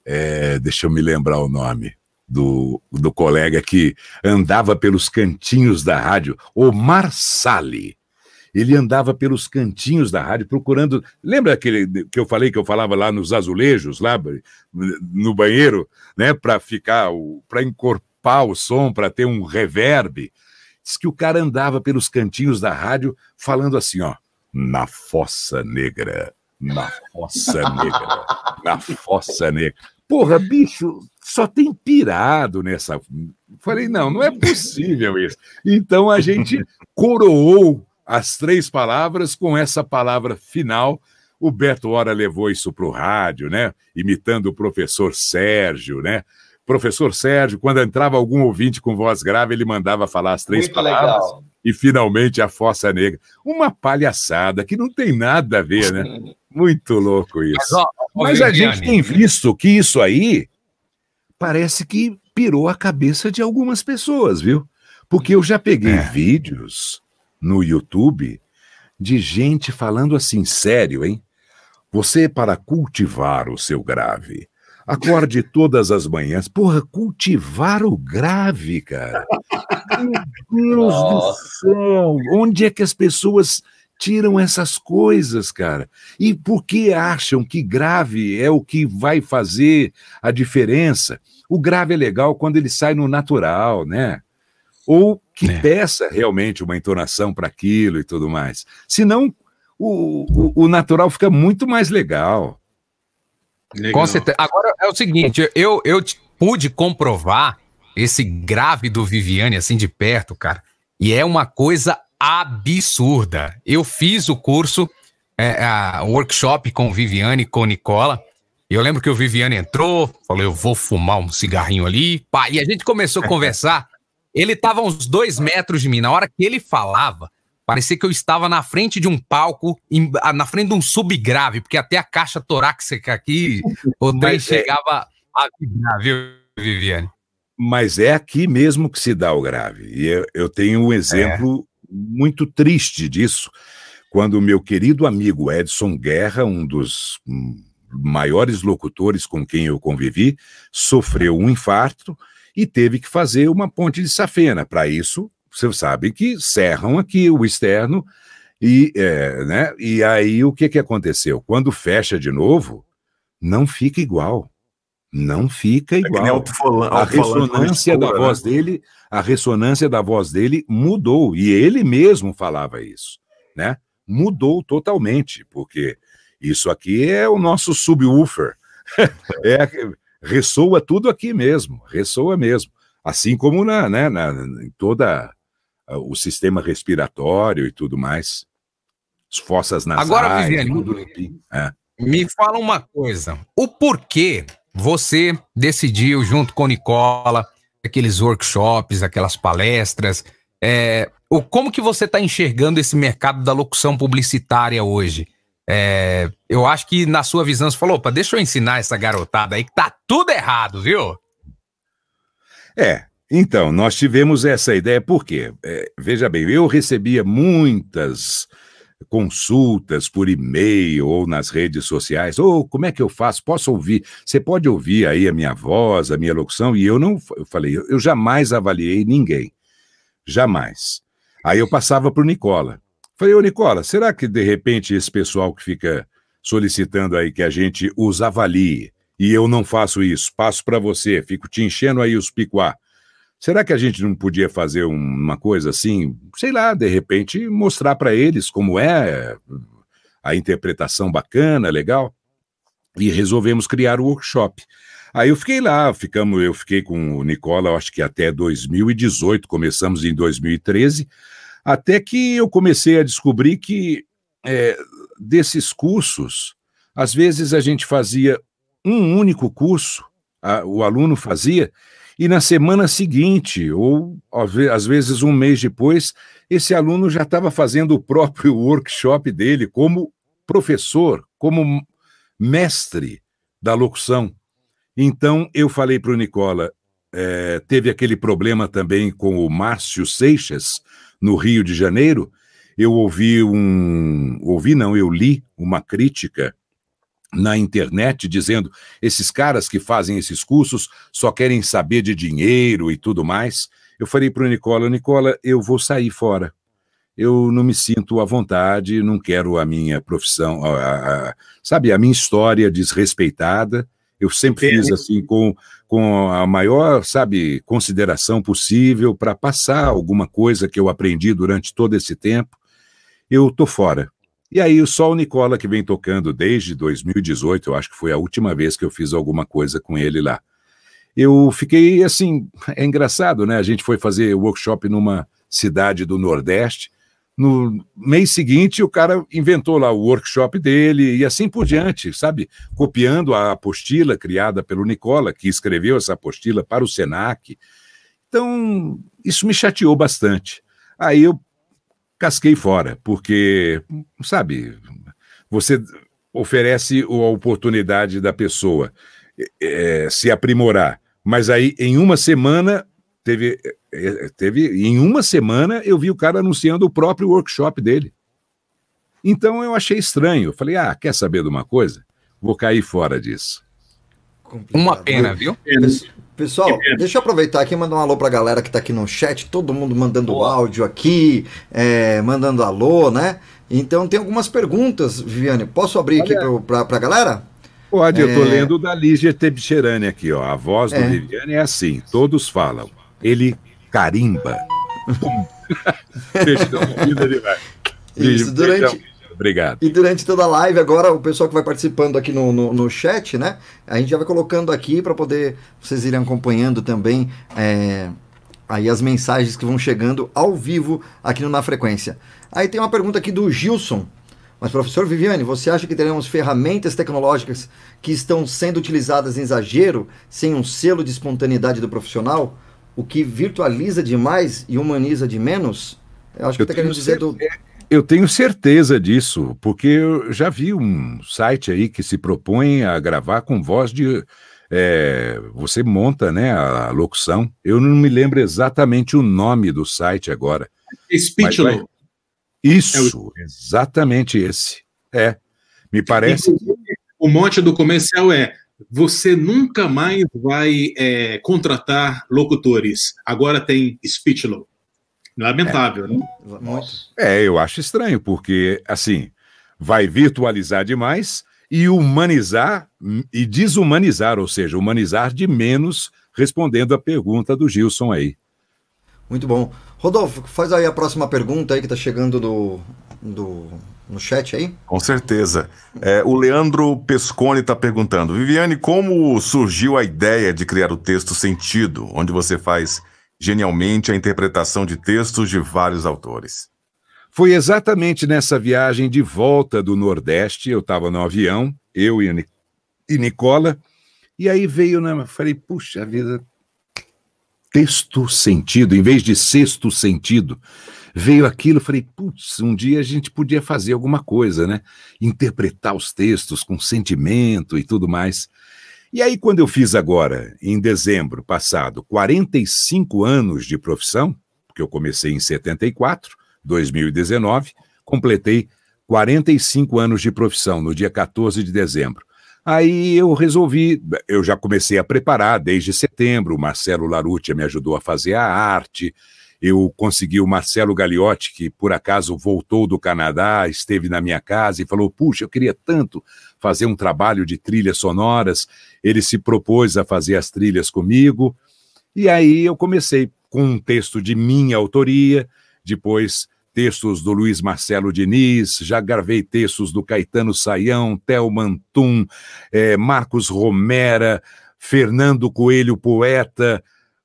é, deixa eu me lembrar o nome do, do colega que andava pelos cantinhos da rádio, Omar Sali. Ele andava pelos cantinhos da rádio procurando. Lembra aquele que eu falei que eu falava lá nos azulejos, lá no banheiro, né, para ficar, para encorpar o som, para ter um reverb? Diz que o cara andava pelos cantinhos da rádio falando assim, ó, na fossa negra, na fossa negra, na fossa negra. Porra, bicho, só tem pirado nessa. Falei, não, não é possível isso. Então a gente coroou as três palavras com essa palavra final. O Beto Hora levou isso para o rádio, né? Imitando o professor Sérgio, né? Professor Sérgio, quando entrava algum ouvinte com voz grave, ele mandava falar as três Muito palavras legal. e finalmente a Fossa Negra. Uma palhaçada que não tem nada a ver, né? Muito louco isso. Mas, ó, Mas a gente tem visto que isso aí parece que pirou a cabeça de algumas pessoas, viu? Porque eu já peguei É. vídeos no YouTube de gente falando assim, sério, hein? Você, para cultivar o seu grave, acorde todas as manhãs. Porra, cultivar o grave, cara. Meu Deus do Nossa. céu! Onde é que as pessoas tiram essas coisas, cara? E por que acham que grave é o que vai fazer a diferença? O grave é legal quando ele sai no natural, né? Ou que É. peça realmente uma entonação para aquilo e tudo mais. Senão, o, o, o natural fica muito mais legal. Legal. Com certeza. Agora é o seguinte, eu, eu pude comprovar esse grave do Viviane assim de perto, cara, e é uma coisa absurda. Eu fiz o curso, é, a- o workshop com Viviane e com Nicola. E eu lembro que o Viviane entrou, falou: Eu vou fumar um cigarrinho ali. Pá, e a gente começou a conversar. Ele tava a uns dois metros de mim. Na hora que ele falava, parecia que eu estava na frente de um palco, em- na frente de um subgrave, porque até a caixa torácica aqui, o trem Mas é- chegava a vibrar, viu, Viviane? Mas é aqui mesmo que se dá o grave. E eu, eu tenho um exemplo é. muito triste disso, quando o meu querido amigo Edson Guerra, um dos maiores locutores com quem eu convivi, sofreu um infarto e teve que fazer uma ponte de safena. Para isso, você sabe que serram aqui o externo e, é, né? e aí o que, que aconteceu? Quando fecha de novo, não fica igual. Não fica é igual. a ressonância da né? voz dele, a ressonância da voz dele mudou e ele mesmo falava isso, né? Mudou totalmente, porque isso aqui é o nosso subwoofer. é, ressoa tudo aqui mesmo, ressoa mesmo. Assim como na, né, na, em toda o sistema respiratório e tudo mais. As fossas nasais, Agora, Viviane, tudo. É. Me fala uma coisa. O porquê você decidiu, junto com Nicola, aqueles workshops, aquelas palestras, é, o, como que você está enxergando esse mercado da locução publicitária hoje? É, eu acho que na sua visão você falou, opa, deixa eu ensinar essa garotada aí que tá tudo errado, viu? É, então, nós tivemos essa ideia, porque, é, veja bem, eu recebia muitas consultas por e-mail ou nas redes sociais, ou oh, como é que eu faço? Posso ouvir? Você pode ouvir aí a minha voz, a minha locução? E eu não, eu falei, eu jamais avaliei ninguém, jamais. Aí eu passava para o Nicola. Falei, ô Nicola, será que de repente esse pessoal que fica solicitando aí que a gente os avalie e eu não faço isso, passo para você, fico te enchendo aí os picuá. Será que a gente não podia fazer uma coisa assim, sei lá, de repente mostrar para eles como é a interpretação bacana, legal? E resolvemos criar o workshop. Aí eu fiquei lá, ficamos, eu fiquei com o Nicola, acho que até 2018, começamos em 2013. Até que eu comecei a descobrir que é, desses cursos, às vezes a gente fazia um único curso, a, o aluno fazia, e na semana seguinte, ou às vezes um mês depois, esse aluno já estava fazendo o próprio workshop dele como professor, como mestre da locução. Então eu falei para o Nicola, é, teve aquele problema também com o Márcio Seixas, no Rio de Janeiro, eu ouvi um. Ouvi, não, eu li uma crítica na internet dizendo esses caras que fazem esses cursos só querem saber de dinheiro e tudo mais. Eu falei para o Nicola, Nicola, eu vou sair fora. Eu não me sinto à vontade, não quero a minha profissão, a, a, sabe, a minha história desrespeitada. Eu sempre fiz assim com, com a maior, sabe, consideração possível para passar alguma coisa que eu aprendi durante todo esse tempo. Eu tô fora. E aí só o Nicola que vem tocando desde 2018, eu acho que foi a última vez que eu fiz alguma coisa com ele lá. Eu fiquei assim, é engraçado, né? A gente foi fazer workshop numa cidade do Nordeste no mês seguinte, o cara inventou lá o workshop dele e assim por diante, sabe? Copiando a apostila criada pelo Nicola, que escreveu essa apostila para o SENAC. Então, isso me chateou bastante. Aí eu casquei fora, porque, sabe, você oferece a oportunidade da pessoa é, se aprimorar, mas aí em uma semana teve teve em uma semana eu vi o cara anunciando o próprio workshop dele. Então eu achei estranho. Eu falei: "Ah, quer saber de uma coisa? Vou cair fora disso." Complicado. Uma pena, viu? Pessoal, deixa eu aproveitar aqui e mandar um alô pra galera que tá aqui no chat, todo mundo mandando Boa. áudio aqui, é, mandando alô, né? Então tem algumas perguntas, Viviane. Posso abrir Olha. aqui pra, pra galera? Pode, é... eu tô é. lendo da Lígia Tebcherani aqui, ó. A voz do é. Viviane é assim, todos falam. Ele carimba. Isso, durante, Obrigado. E durante toda a live, agora, o pessoal que vai participando aqui no, no, no chat, né? A gente já vai colocando aqui para poder vocês irem acompanhando também é, aí as mensagens que vão chegando ao vivo aqui no Na Frequência. Aí tem uma pergunta aqui do Gilson. Mas, professor Viviane, você acha que teremos ferramentas tecnológicas que estão sendo utilizadas em exagero, sem um selo de espontaneidade do profissional? O que virtualiza demais e humaniza de menos? Eu acho que está querendo dizer do. Eu tenho certeza disso, porque eu já vi um site aí que se propõe a gravar com voz de é, você monta né, a locução. Eu não me lembro exatamente o nome do site agora. Speechlo. Isso, é o... exatamente esse. É. Me parece. O mote do comercial é: você nunca mais vai é, contratar locutores. Agora tem Speechlo. Lamentável, é. né? É, eu acho estranho, porque, assim, vai virtualizar demais e humanizar e desumanizar, ou seja, humanizar de menos, respondendo a pergunta do Gilson aí. Muito bom. Rodolfo, faz aí a próxima pergunta aí que está chegando do, do, no chat aí. Com certeza. É, o Leandro Pescone está perguntando: Viviane, como surgiu a ideia de criar o texto Sentido, onde você faz genialmente a interpretação de textos de vários autores? Foi exatamente nessa viagem de volta do Nordeste, eu estava no avião, eu e, e Nicola, e aí veio, né, falei, puxa vida, texto sentido, em vez de sexto sentido, veio aquilo, falei, putz, um dia a gente podia fazer alguma coisa, né? Interpretar os textos com sentimento e tudo mais. E aí, quando eu fiz agora, em dezembro passado, 45 anos de profissão, porque eu comecei em 74, 2019, completei 45 anos de profissão no dia 14 de dezembro. Aí eu resolvi, eu já comecei a preparar desde setembro, o Marcelo Larutia me ajudou a fazer a arte, eu consegui o Marcelo Gagliotti, que por acaso voltou do Canadá, esteve na minha casa e falou: Puxa, eu queria tanto fazer um trabalho de trilhas sonoras. Ele se propôs a fazer as trilhas comigo. E aí eu comecei com um texto de minha autoria, depois textos do Luiz Marcelo Diniz, já gravei textos do Caetano Saião, Theo Mantum, é, Marcos Romera, Fernando Coelho Poeta.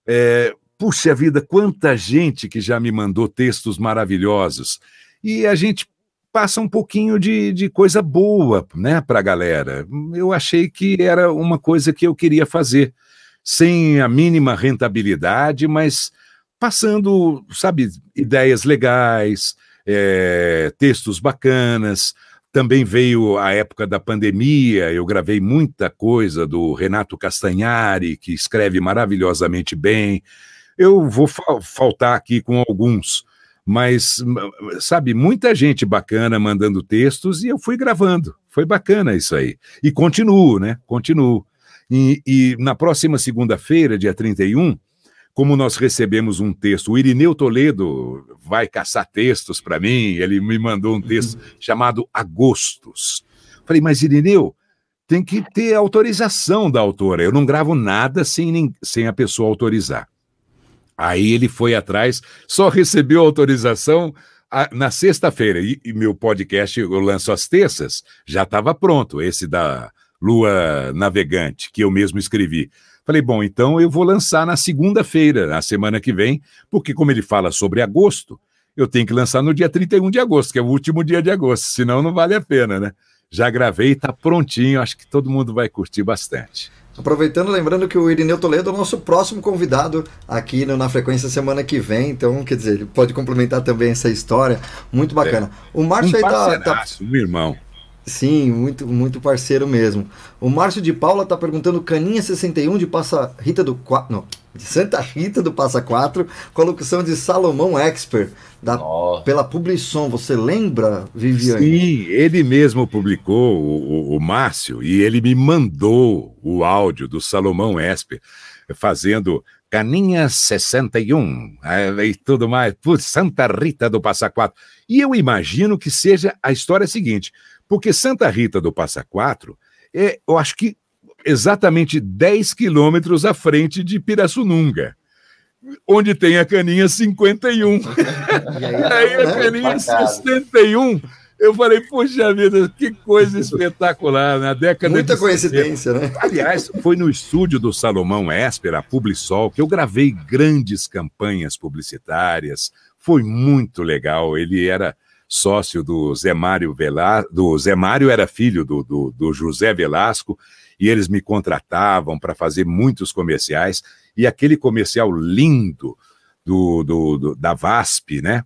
É, puxa vida, quanta gente que já me mandou textos maravilhosos. E a gente passa um pouquinho de, de coisa boa né, para a galera. Eu achei que era uma coisa que eu queria fazer, sem a mínima rentabilidade, mas passando, sabe, ideias legais, é, textos bacanas. Também veio a época da pandemia, eu gravei muita coisa do Renato Castanhari, que escreve maravilhosamente bem. Eu vou fa faltar aqui com alguns, mas, sabe, muita gente bacana mandando textos e eu fui gravando. Foi bacana isso aí. E continuo, né? Continuo. E, e na próxima segunda-feira, dia 31, como nós recebemos um texto, o Irineu Toledo vai caçar textos para mim, ele me mandou um texto uhum. chamado Agostos. Falei, mas Irineu, tem que ter autorização da autora. Eu não gravo nada sem, sem a pessoa autorizar. Aí ele foi atrás, só recebeu autorização a, na sexta-feira. E, e, meu podcast, eu lanço às terças, já estava pronto, esse da Lua Navegante, que eu mesmo escrevi. Falei, bom, então eu vou lançar na segunda-feira, na semana que vem, porque como ele fala sobre agosto, eu tenho que lançar no dia 31 de agosto, que é o último dia de agosto, senão não vale a pena, né? Já gravei, está prontinho, acho que todo mundo vai curtir bastante. Aproveitando, lembrando que o Irineu Toledo é o nosso próximo convidado aqui no, na frequência semana que vem, então, quer dizer, ele pode complementar também essa história, muito bacana. É. O Márcio um aí tá, tá. Um irmão. Sim, muito, muito parceiro mesmo. O Márcio de Paula tá perguntando Caninha 61 de Passa Rita do 4. Não, de Santa Rita do Passa 4, com a locução de Salomão Expert, da, pela Publison. Você lembra, Viviane? Sim, ele mesmo publicou, o, o, o Márcio, e ele me mandou o áudio do Salomão Expert, fazendo Caninha 61 eh, e tudo mais, por Santa Rita do Passa 4. E eu imagino que seja a história seguinte. Porque Santa Rita do Passa Quatro é, eu acho que exatamente 10 quilômetros à frente de Pirassununga, onde tem a caninha 51. E aí, aí a caninha 61. Eu falei, poxa vida, que coisa espetacular, na década Muita coincidência, né? Aliás, foi no estúdio do Salomão Esper, a Publisol, que eu gravei grandes campanhas publicitárias. Foi muito legal. Ele era sócio do Zé Mário Velasco, do Zé Mário era filho do, do, do José Velasco, e eles me contratavam para fazer muitos comerciais, e aquele comercial lindo do, do, do, da VASP, né?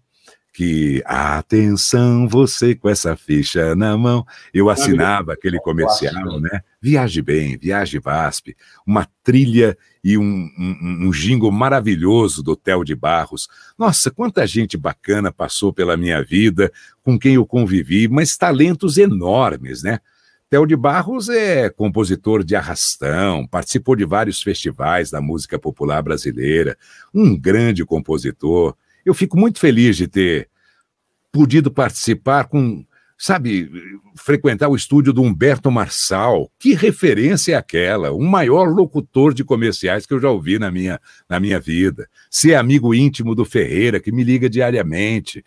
Que atenção você com essa ficha na mão. Eu assinava aquele comercial, né? Viaje bem, viaje VASP, uma trilha e um, um, um jingle maravilhoso do Hotel de Barros. Nossa, quanta gente bacana passou pela minha vida, com quem eu convivi, mas talentos enormes, né? Theo de Barros é compositor de arrastão, participou de vários festivais da música popular brasileira, um grande compositor. Eu fico muito feliz de ter podido participar com, sabe, frequentar o estúdio do Humberto Marçal. Que referência é aquela? O maior locutor de comerciais que eu já ouvi na minha, na minha vida. Ser amigo íntimo do Ferreira, que me liga diariamente.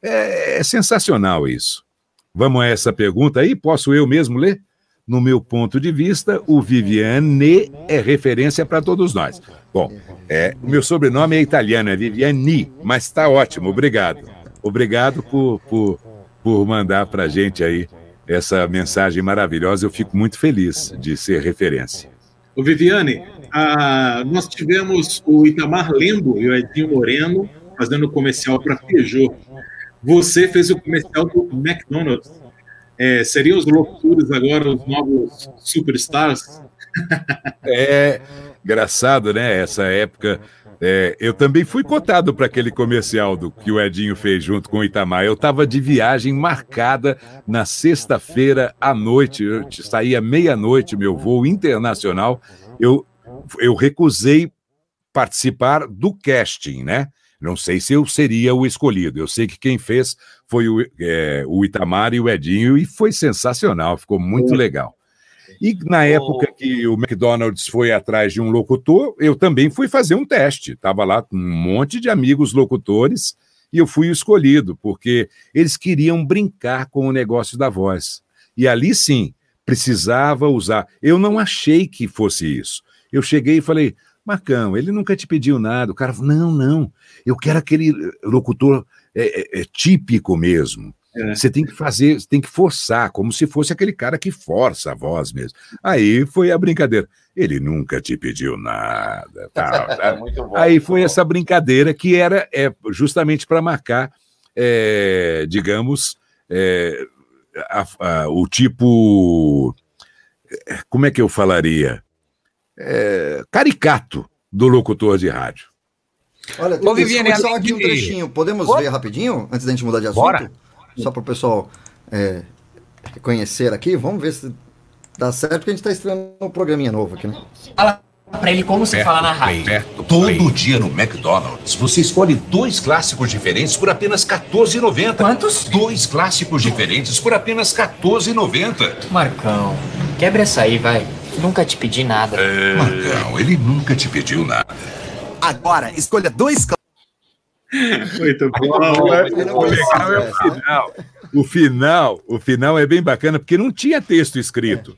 É, é sensacional isso. Vamos a essa pergunta aí? Posso eu mesmo ler? No meu ponto de vista, o Viviane é referência para todos nós. Bom, é, o meu sobrenome é italiano, é Viviani, mas está ótimo, obrigado. Obrigado por, por, por mandar para a gente aí essa mensagem maravilhosa. Eu fico muito feliz de ser referência. O Viviane, nós tivemos o Itamar Lembo e o Edinho Moreno fazendo comercial para Peugeot. Você fez o comercial do McDonald's. É, seriam os locutores agora os novos superstars? é engraçado, né? Essa época. É, eu também fui cotado para aquele comercial do que o Edinho fez junto com o Itamar. Eu estava de viagem marcada na sexta-feira à noite. Eu saía meia-noite, meu voo internacional. Eu, eu recusei participar do casting, né? Não sei se eu seria o escolhido. Eu sei que quem fez foi o, é, o Itamar e o Edinho, e foi sensacional, ficou muito legal. E na época que o McDonald's foi atrás de um locutor, eu também fui fazer um teste. Estava lá com um monte de amigos locutores e eu fui escolhido, porque eles queriam brincar com o negócio da voz. E ali sim, precisava usar. Eu não achei que fosse isso. Eu cheguei e falei: Marcão, ele nunca te pediu nada. O cara falou: não, não, eu quero aquele locutor é, é, é típico mesmo. É. Você tem que fazer, tem que forçar, como se fosse aquele cara que força a voz mesmo. Aí foi a brincadeira. Ele nunca te pediu nada. Tal, bom, Aí foi bom. essa brincadeira que era é, justamente para marcar, é, digamos, é, a, a, o tipo. Como é que eu falaria? é, caricato do locutor de rádio. Olha, tem Ô, Viviane, só aqui um trechinho. Podemos ver rapidinho, antes da gente mudar de assunto? Bora. Só para o pessoal é, reconhecer aqui. Vamos ver se dá certo, porque a gente está estreando um programinha novo aqui, né? Fala para ele como se fala na rádio. Todo dia no McDonald's, você escolhe dois clássicos diferentes por apenas R$14,90. Quantos? Dois clássicos diferentes por apenas R$14,90. Marcão, quebra essa aí, vai. Nunca te pedi nada. É... Marcão, ele nunca te pediu nada. Agora, escolha dois. Muito bom. O legal é o final. O final, o final é bem bacana, porque não tinha texto escrito.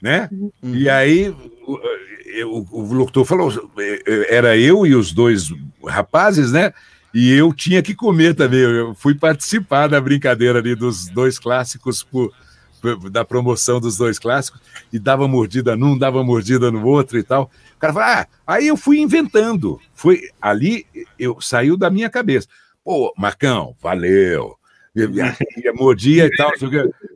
Né? Uhum. E aí o, o, o locutor falou: era eu e os dois rapazes, né? E eu tinha que comer também. Eu fui participar da brincadeira ali dos dois clássicos por, da promoção dos dois clássicos e dava mordida num, dava mordida no outro e tal. O cara fala, ah, aí eu fui inventando. Foi ali, eu saiu da minha cabeça. Pô, Marcão, valeu. Mordia e tal,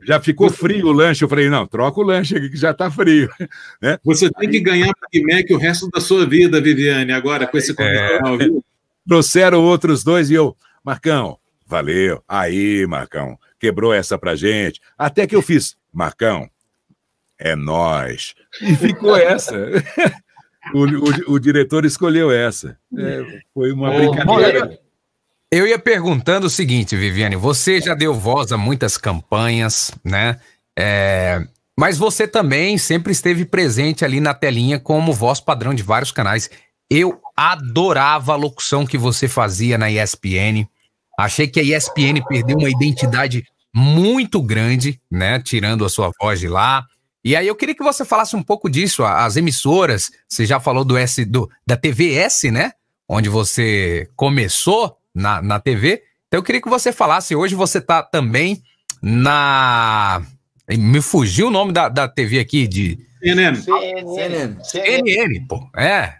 já ficou frio o lanche. Eu falei, não, troca o lanche aqui que já está frio. Né? Você tem que ganhar para Mac o resto da sua vida, Viviane, agora com esse comercial, é, Trouxeram outros dois e eu, Marcão, valeu. Aí, Marcão, quebrou essa pra gente. Até que eu fiz, Marcão, é nós. E ficou essa. o, o, o, diretor escolheu essa. É, foi uma brincadeira. Eu ia perguntando o seguinte, Viviane, você já deu voz a muitas campanhas, né? É, mas você também sempre esteve presente ali na telinha como voz padrão de vários canais. Eu adorava a locução que você fazia na ESPN. Achei que a ESPN perdeu uma identidade muito grande, né? Tirando a sua voz de lá. E aí eu queria que você falasse um pouco disso, as emissoras. Você já falou do S do, da TVS, né? Onde você começou na, na TV. Então eu queria que você falasse. Hoje você está também na. Me fugiu o nome da, da TV aqui de. CNN. CNN. CNN, pô. É.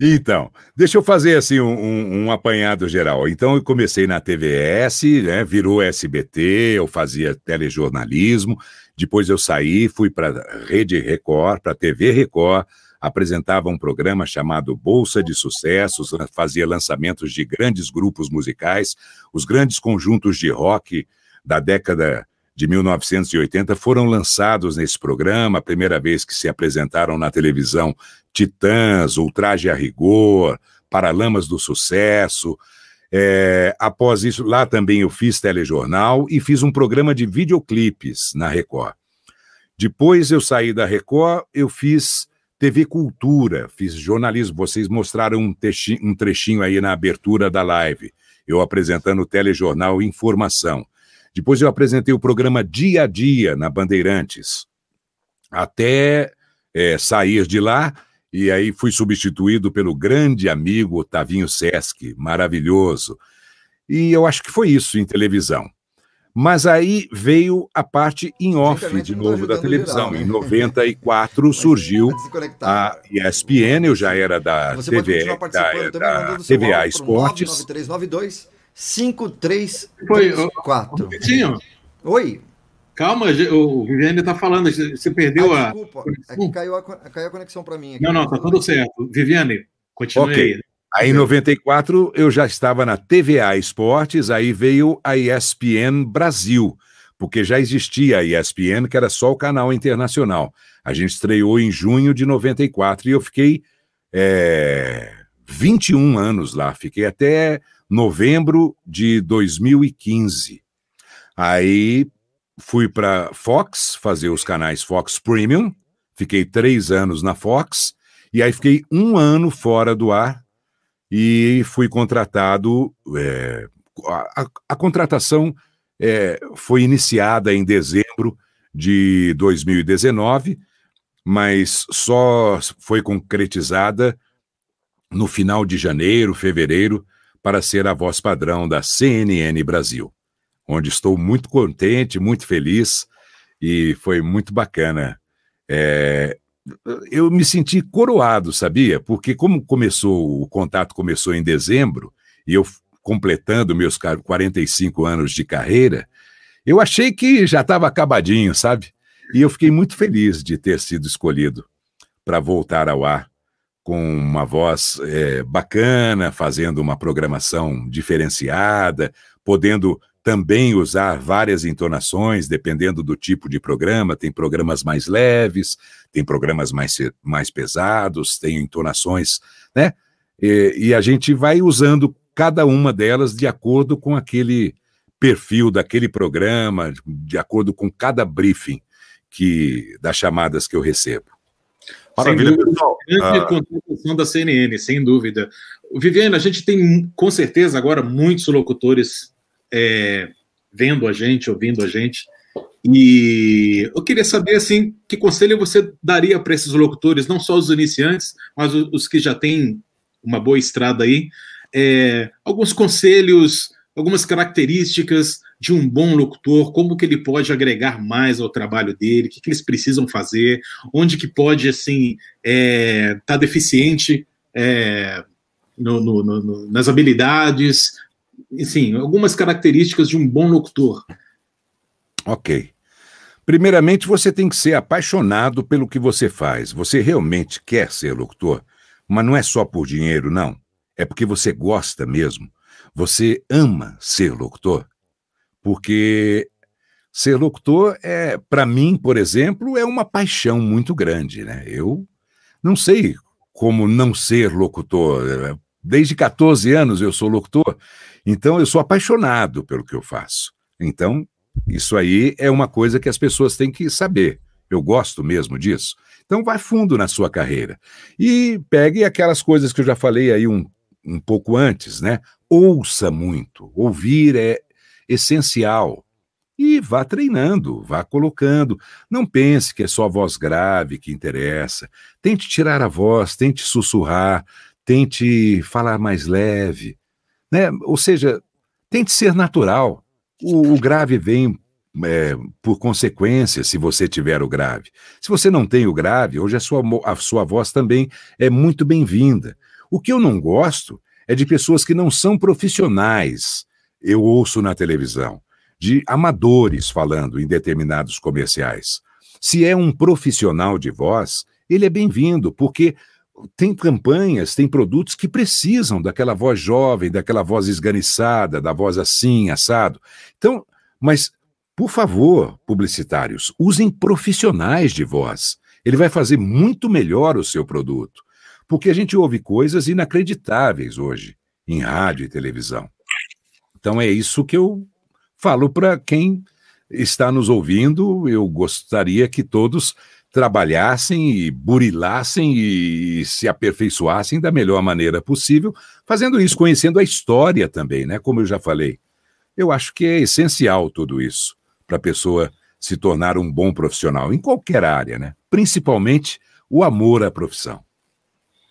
Então, deixa eu fazer assim um, um, um, apanhado geral. Então, eu comecei na TVS, né, virou SBT, eu fazia telejornalismo. Depois eu saí, fui para Rede Record, para TV Record, apresentava um programa chamado Bolsa de Sucessos, fazia lançamentos de grandes grupos musicais, os grandes conjuntos de rock da década de 1980 foram lançados nesse programa, a primeira vez que se apresentaram na televisão Titãs, Ultraje a Rigor, Paralamas do Sucesso. É, após isso, lá também eu fiz telejornal e fiz um programa de videoclipes na Record. Depois eu saí da Record, eu fiz TV Cultura, fiz jornalismo. Vocês mostraram um trechinho, um trechinho aí na abertura da live, eu apresentando o telejornal Informação. Depois eu apresentei o programa Dia a Dia na Bandeirantes, até é, sair de lá, e aí fui substituído pelo grande amigo Otavinho Sesc, maravilhoso. E eu acho que foi isso em televisão. Mas aí veio a parte em off de novo da televisão. Geral, né? Em 94 surgiu a ESPN, eu já era da, TV, da, da TVA Esportes. 9392 5334. Foi, Oi. Calma, o Viviane está falando, você perdeu ah, desculpa, a. Desculpa, é que caiu a, caiu a conexão para mim. Aqui. Não, não, tá tudo certo. Viviane, continue okay. aí. Aí em 94 eu já estava na TVA Esportes, aí veio a ESPN Brasil, porque já existia a ESPN, que era só o canal internacional. A gente estreou em junho de 94 e eu fiquei é, 21 anos lá, fiquei até novembro de 2015. Aí fui para Fox fazer os canais Fox Premium, fiquei três anos na Fox, e aí fiquei um ano fora do ar e fui contratado. É, a, a, a, contratação é, foi iniciada em dezembro de 2019, mas só foi concretizada no final de janeiro, fevereiro para ser a voz padrão da CNN Brasil, onde estou muito contente, muito feliz e foi muito bacana. É, eu me senti coroado, sabia? Porque como começou, o contato começou em dezembro, e eu completando meus 45 anos de carreira, eu achei que já estava acabadinho, sabe? E eu fiquei muito feliz de ter sido escolhido para voltar ao ar com uma voz é, bacana, fazendo uma programação diferenciada, podendo também usar várias entonações, dependendo do tipo de programa. Tem programas mais leves, tem programas mais, mais pesados, tem entonações, né? E, e a gente vai usando cada uma delas de acordo com aquele perfil daquele programa, de acordo com cada briefing que das chamadas que eu recebo. Maravilha, pessoal. Grande ah. contratação da CNN, sem dúvida. Viviane, a gente tem com certeza agora muitos locutores é, vendo a gente, ouvindo a gente. E eu queria saber assim, que conselho você daria para esses locutores, não só os iniciantes, mas os, que já têm uma boa estrada aí. É, alguns conselhos, algumas características de um bom locutor, como que ele pode agregar mais ao trabalho dele, o que, que eles precisam fazer, onde que pode, assim, é, tá deficiente é, no, no, no, nas habilidades, enfim, algumas características de um bom locutor. Ok. Primeiramente, você tem que ser apaixonado pelo que você faz. Você realmente quer ser locutor, mas não é só por dinheiro, não. É porque você gosta mesmo. Você ama ser locutor porque ser locutor é, para mim, por exemplo, é uma paixão muito grande, né? Eu não sei como não ser locutor. Desde 14 anos eu sou locutor, então eu sou apaixonado pelo que eu faço. Então, isso aí é uma coisa que as pessoas têm que saber. Eu gosto mesmo disso. Então, vai fundo na sua carreira. E pegue aquelas coisas que eu já falei aí um, um pouco antes, né? Ouça muito. Ouvir é essencial. E vá treinando, vá colocando. Não pense que é só a voz grave que interessa. Tente tirar a voz, tente sussurrar, tente falar mais leve. Né? Ou seja, tente ser natural. O, o grave vem é, por consequência, se você tiver o grave. Se você não tem o grave, hoje a sua, a sua voz também é muito bem-vinda. O que eu não gosto é de pessoas que não são profissionais. Eu ouço na televisão de amadores falando em determinados comerciais. Se é um profissional de voz, ele é bem-vindo, porque tem campanhas, tem produtos que precisam daquela voz jovem, daquela voz esganiçada, da voz assim, assado. Então, mas, por favor, publicitários, usem profissionais de voz. Ele vai fazer muito melhor o seu produto. Porque a gente ouve coisas inacreditáveis hoje em rádio e televisão. Então é isso que eu falo para quem está nos ouvindo. Eu gostaria que todos trabalhassem e burilassem e se aperfeiçoassem da melhor maneira possível, fazendo isso, conhecendo a história também, né? Como eu já falei. Eu acho que é essencial tudo isso para a pessoa se tornar um bom profissional em qualquer área, né? Principalmente o amor à profissão.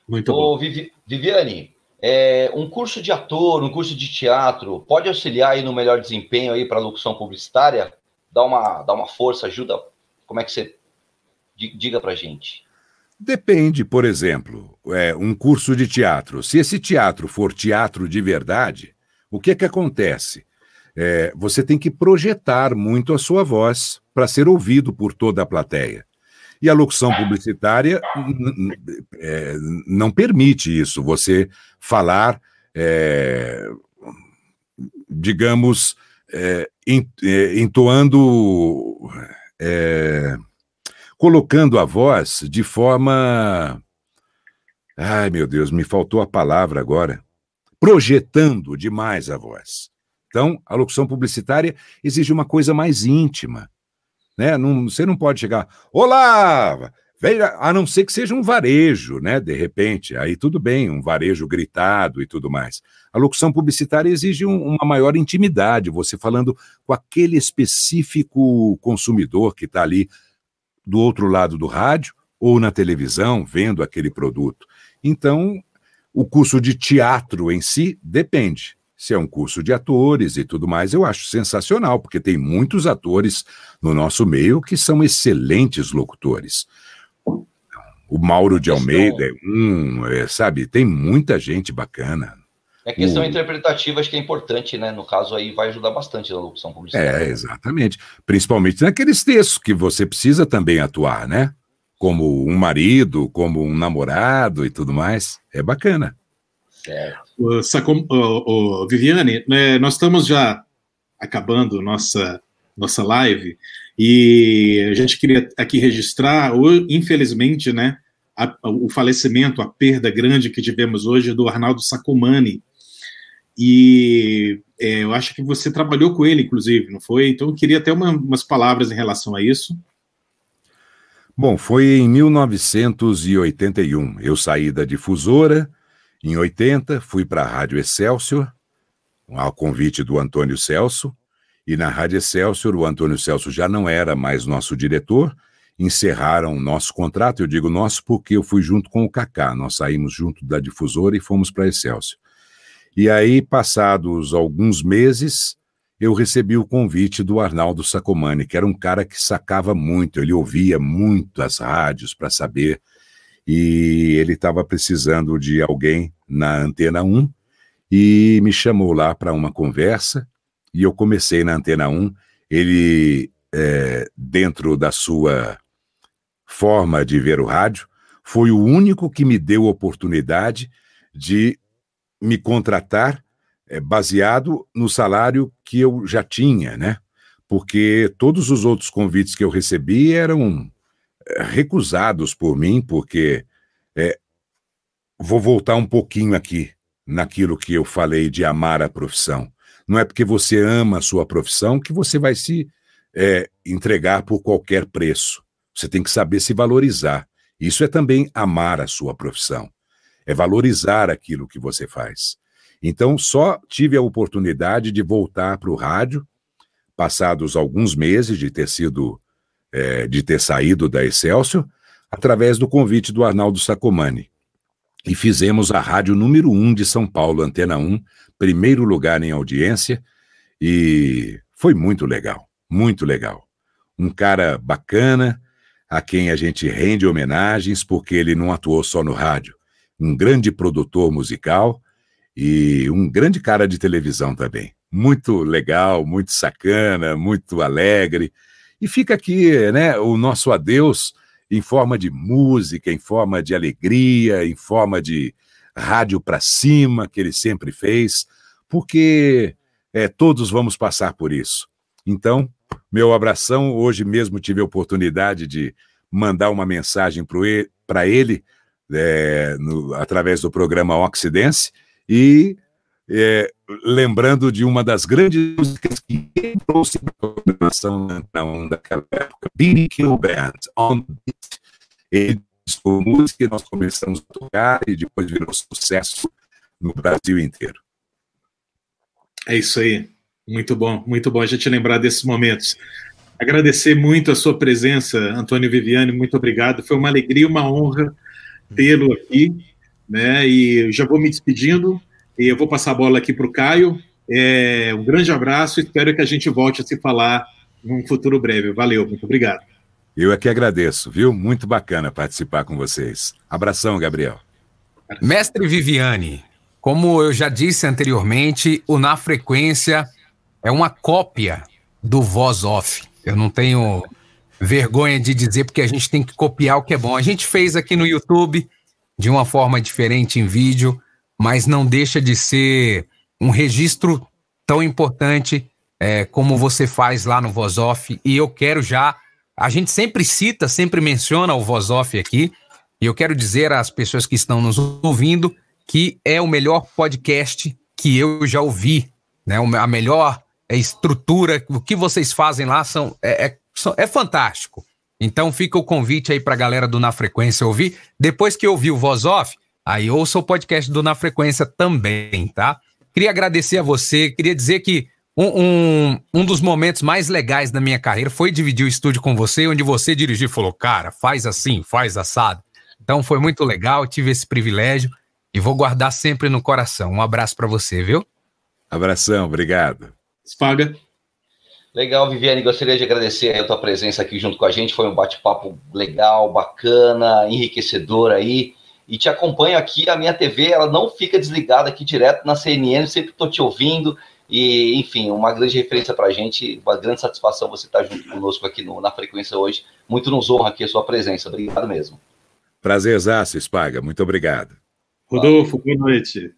Muito Ô, bom. Viviane, é, um curso de ator, um curso de teatro, pode auxiliar aí no melhor desempenho aí para locução publicitária? Dá uma, dá uma força, ajuda? Como é que você Diga para gente. Depende, por exemplo, é, um curso de teatro. Se esse teatro for teatro de verdade, o que é que acontece? É, você tem que projetar muito a sua voz para ser ouvido por toda a plateia. E a locução publicitária é, não permite isso, você falar, é, digamos, é, é entoando. É, colocando a voz de forma. Ai, meu Deus, me faltou a palavra agora. Projetando demais a voz. Então, a locução publicitária exige uma coisa mais íntima. Né? Não, você não pode chegar, olá, veja, a não ser que seja um varejo, né? De repente, aí tudo bem, um varejo gritado e tudo mais. A locução publicitária exige um, uma maior intimidade, você falando com aquele específico consumidor que está ali do outro lado do rádio ou na televisão vendo aquele produto. Então, o curso de teatro em si depende. Se é um curso de atores e tudo mais, eu acho sensacional, porque tem muitos atores no nosso meio que são excelentes locutores. O Mauro de Almeida é um, é, sabe? Tem muita gente bacana. É questão o... interpretativa, acho que é importante, né? No caso aí, vai ajudar bastante na locução publicitária. É, exatamente. Principalmente naqueles textos que você precisa também atuar, né? Como um marido, como um namorado e tudo mais. É bacana. Certo. O, Sacom, Viviane, né, nós estamos já acabando nossa, nossa live e a gente queria aqui registrar, infelizmente, né? A, o falecimento, a perda grande que tivemos hoje do Arnaldo Sacomani, e é, eu acho que você trabalhou com ele, inclusive, não foi? Então eu queria até uma, umas palavras em relação a isso. Bom, foi em 1981. Eu saí da difusora. Em 80, fui para a Rádio Excelsior, ao convite do Antônio Celso. E na Rádio Excelsior, o Antônio Celso já não era mais nosso diretor. Encerraram o nosso contrato. Eu digo nosso porque eu fui junto com o Kaká. Nós saímos junto da difusora e fomos para a Excelsior. E aí, passados alguns meses, eu recebi o convite do Arnaldo Sacomani, que era um cara que sacava muito, ele ouvia muito as rádios para saber, e ele estava precisando de alguém na Antena 1 e me chamou lá para uma conversa, e eu comecei na Antena 1. Ele, é, dentro da sua forma de ver o rádio, foi o único que me deu oportunidade de me contratar é, baseado no salário que eu já tinha, né? Porque todos os outros convites que eu recebi eram recusados por mim, porque é, vou voltar um pouquinho aqui naquilo que eu falei de amar a profissão. Não é porque você ama a sua profissão que você vai se é, entregar por qualquer preço. Você tem que saber se valorizar. Isso é também amar a sua profissão é valorizar aquilo que você faz. Então, só tive a oportunidade de voltar para o rádio, passados alguns meses de ter sido, é, de ter saído da Excelsior, através do convite do Arnaldo Sacomani. E fizemos a rádio número um de São Paulo, Antena 1, primeiro lugar em audiência, e foi muito legal, muito legal. Um cara bacana, a quem a gente rende homenagens, porque ele não atuou só no rádio, um grande produtor musical e um grande cara de televisão também. Muito legal, muito sacana, muito alegre. E fica aqui, né, o nosso adeus em forma de música, em forma de alegria, em forma de rádio para cima, que ele sempre fez, porque é, todos vamos passar por isso. Então, meu abração. Hoje mesmo tive a oportunidade de mandar uma mensagem para ele, é, no, através do programa Oxidense, e é, lembrando de uma das grandes músicas que trouxe para a programação daquela época, B.B. Band, On Beat. Ele discou música e nós começamos a tocar e depois virou sucesso no Brasil inteiro. É isso aí. Muito bom, muito bom a gente lembrar desses momentos. Agradecer muito a sua presença, Antônio Viviane, muito obrigado. Foi uma alegria, uma honra tê-lo aqui, né? E já vou me despedindo e eu vou passar a bola aqui para o Caio. É, um grande abraço, espero que a gente volte a se falar num futuro breve. Valeu, muito obrigado. Eu é que agradeço, viu? Muito bacana participar com vocês. Abração, Gabriel. Mestre Viviane, como eu já disse anteriormente, o Na Frequência é uma cópia do voz off. Eu não tenho vergonha de dizer porque a gente tem que copiar o que é bom. A gente fez aqui no YouTube de uma forma diferente em vídeo, mas não deixa de ser um registro tão importante é, como você faz lá no voz off. E eu quero já. A gente sempre cita, sempre menciona o voz off aqui. E eu quero dizer às pessoas que estão nos ouvindo que é o melhor podcast que eu já ouvi, né? A melhor estrutura, o que vocês fazem lá são, é, é, é fantástico. Então fica o convite aí para a galera do Na Frequência ouvir. Depois que ouvir o Voz Off, aí ouça o podcast do Na Frequência também, tá? Queria agradecer a você, queria dizer que um, um, um dos momentos mais legais da minha carreira foi dividir o estúdio com você, onde você dirigiu e falou, cara, faz assim, faz assado. Então foi muito legal, tive esse privilégio e vou guardar sempre no coração. Um abraço para você, viu? Abração, obrigado. Spaga. Legal, Viviane, gostaria de agradecer a tua presença aqui junto com a gente. Foi um bate-papo legal, bacana, enriquecedor aí. E te acompanho aqui, a minha TV, ela não fica desligada aqui direto na CNN, sempre estou te ouvindo. E, enfim, uma grande referência para a gente, uma grande satisfação você estar junto conosco aqui no, na frequência hoje. Muito nos honra aqui a sua presença. Obrigado mesmo. Prazerzaço, Spaga. Muito obrigado. Rodolfo, boa noite.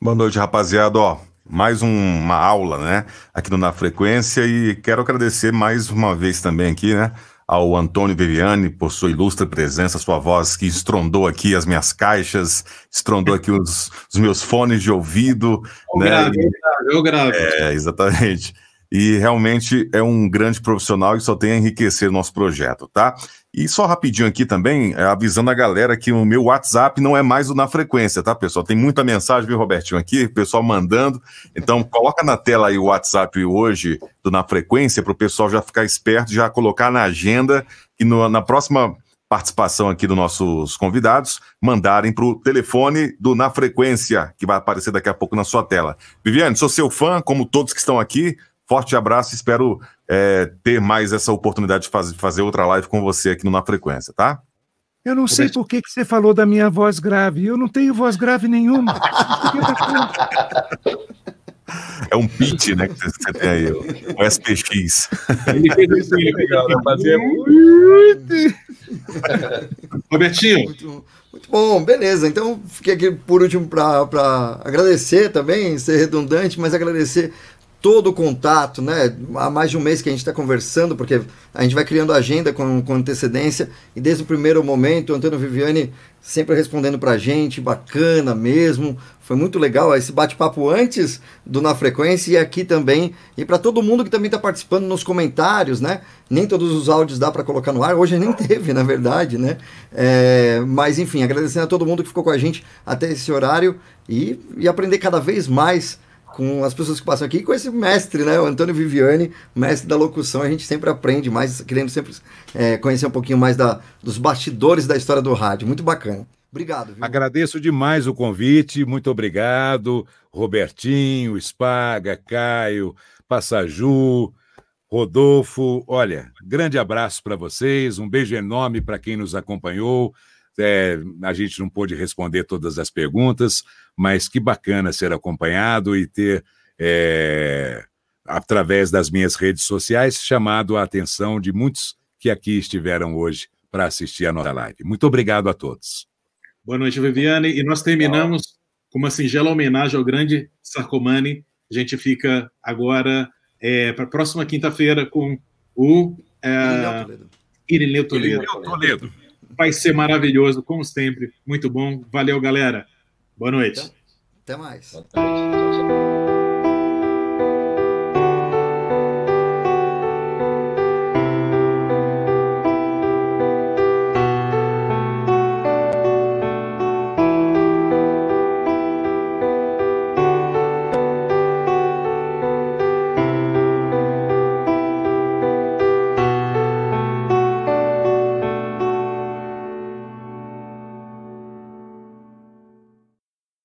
Boa noite, rapaziada. Ó, mais um, uma aula, né, aqui no Na Frequência e quero agradecer mais uma vez também aqui, né, ao Antônio Viviane por sua ilustre presença, sua voz que estrondou aqui as minhas caixas, estrondou aqui os, os meus fones de ouvido, eu né, gravo, eu gravo. É, exatamente. E realmente é um grande profissional e só tem a enriquecer o nosso projeto, tá? E só rapidinho aqui também, é, avisando a galera que o meu WhatsApp não é mais o na frequência, tá, pessoal? Tem muita mensagem, viu, Robertinho, aqui, pessoal mandando. Então, coloca na tela aí o WhatsApp hoje do Na Frequência, para o pessoal já ficar esperto, já colocar na agenda, que no, na próxima participação aqui dos nossos convidados, mandarem para o telefone do Na Frequência, que vai aparecer daqui a pouco na sua tela. Viviane, sou seu fã, como todos que estão aqui. Forte abraço, espero é, ter mais essa oportunidade de fazer, fazer outra live com você aqui no Na Frequência, tá? Eu não sei por que, que você falou da minha voz grave. Eu não tenho voz grave nenhuma. É um pitch, né, que você tem aí, o SPX. Ele fez isso aí, legal, né? Fazia Robertinho. Muito, muito, bom, beleza. Então, fiquei aqui por último para agradecer também, ser redundante, mas agradecer todo o contato, né? Há mais de um mês que a gente está conversando, porque a gente vai criando agenda com, com antecedência, e desde o primeiro momento, o Antônio Viviane sempre respondendo para a gente, bacana mesmo, foi muito legal esse bate-papo antes do Na Frequência e aqui também, e para todo mundo que também está participando nos comentários, né? Nem todos os áudios dá para colocar no ar, hoje nem teve, na verdade, né? É, mas enfim, agradecendo a todo mundo que ficou com a gente até esse horário e, e aprender cada vez mais com as pessoas que passam aqui, com esse mestre, né, o Antônio Viviani, mestre da locução, a gente sempre aprende mais, querendo sempre é, conhecer um pouquinho mais da, dos bastidores da história do rádio. Muito bacana. Obrigado. Viu? Agradeço demais o convite, muito obrigado. Robertinho, Spaga, Caio, Passaju, Rodolfo. Olha, grande abraço para vocês, um beijo enorme para quem nos acompanhou. É, a gente não pôde responder todas as perguntas, mas que bacana ser acompanhado e ter, é, através das minhas redes sociais, chamado a atenção de muitos que aqui estiveram hoje para assistir a nossa live. Muito obrigado a todos. Boa noite, Viviane. E nós terminamos com uma singela homenagem ao grande Sarcomani. A gente fica agora é, para a próxima quinta-feira com o é, Irineu Toledo. Irineu Toledo. Vai ser maravilhoso, como sempre. Muito bom. Valeu, galera. Boa noite. Até mais. Boa tchau.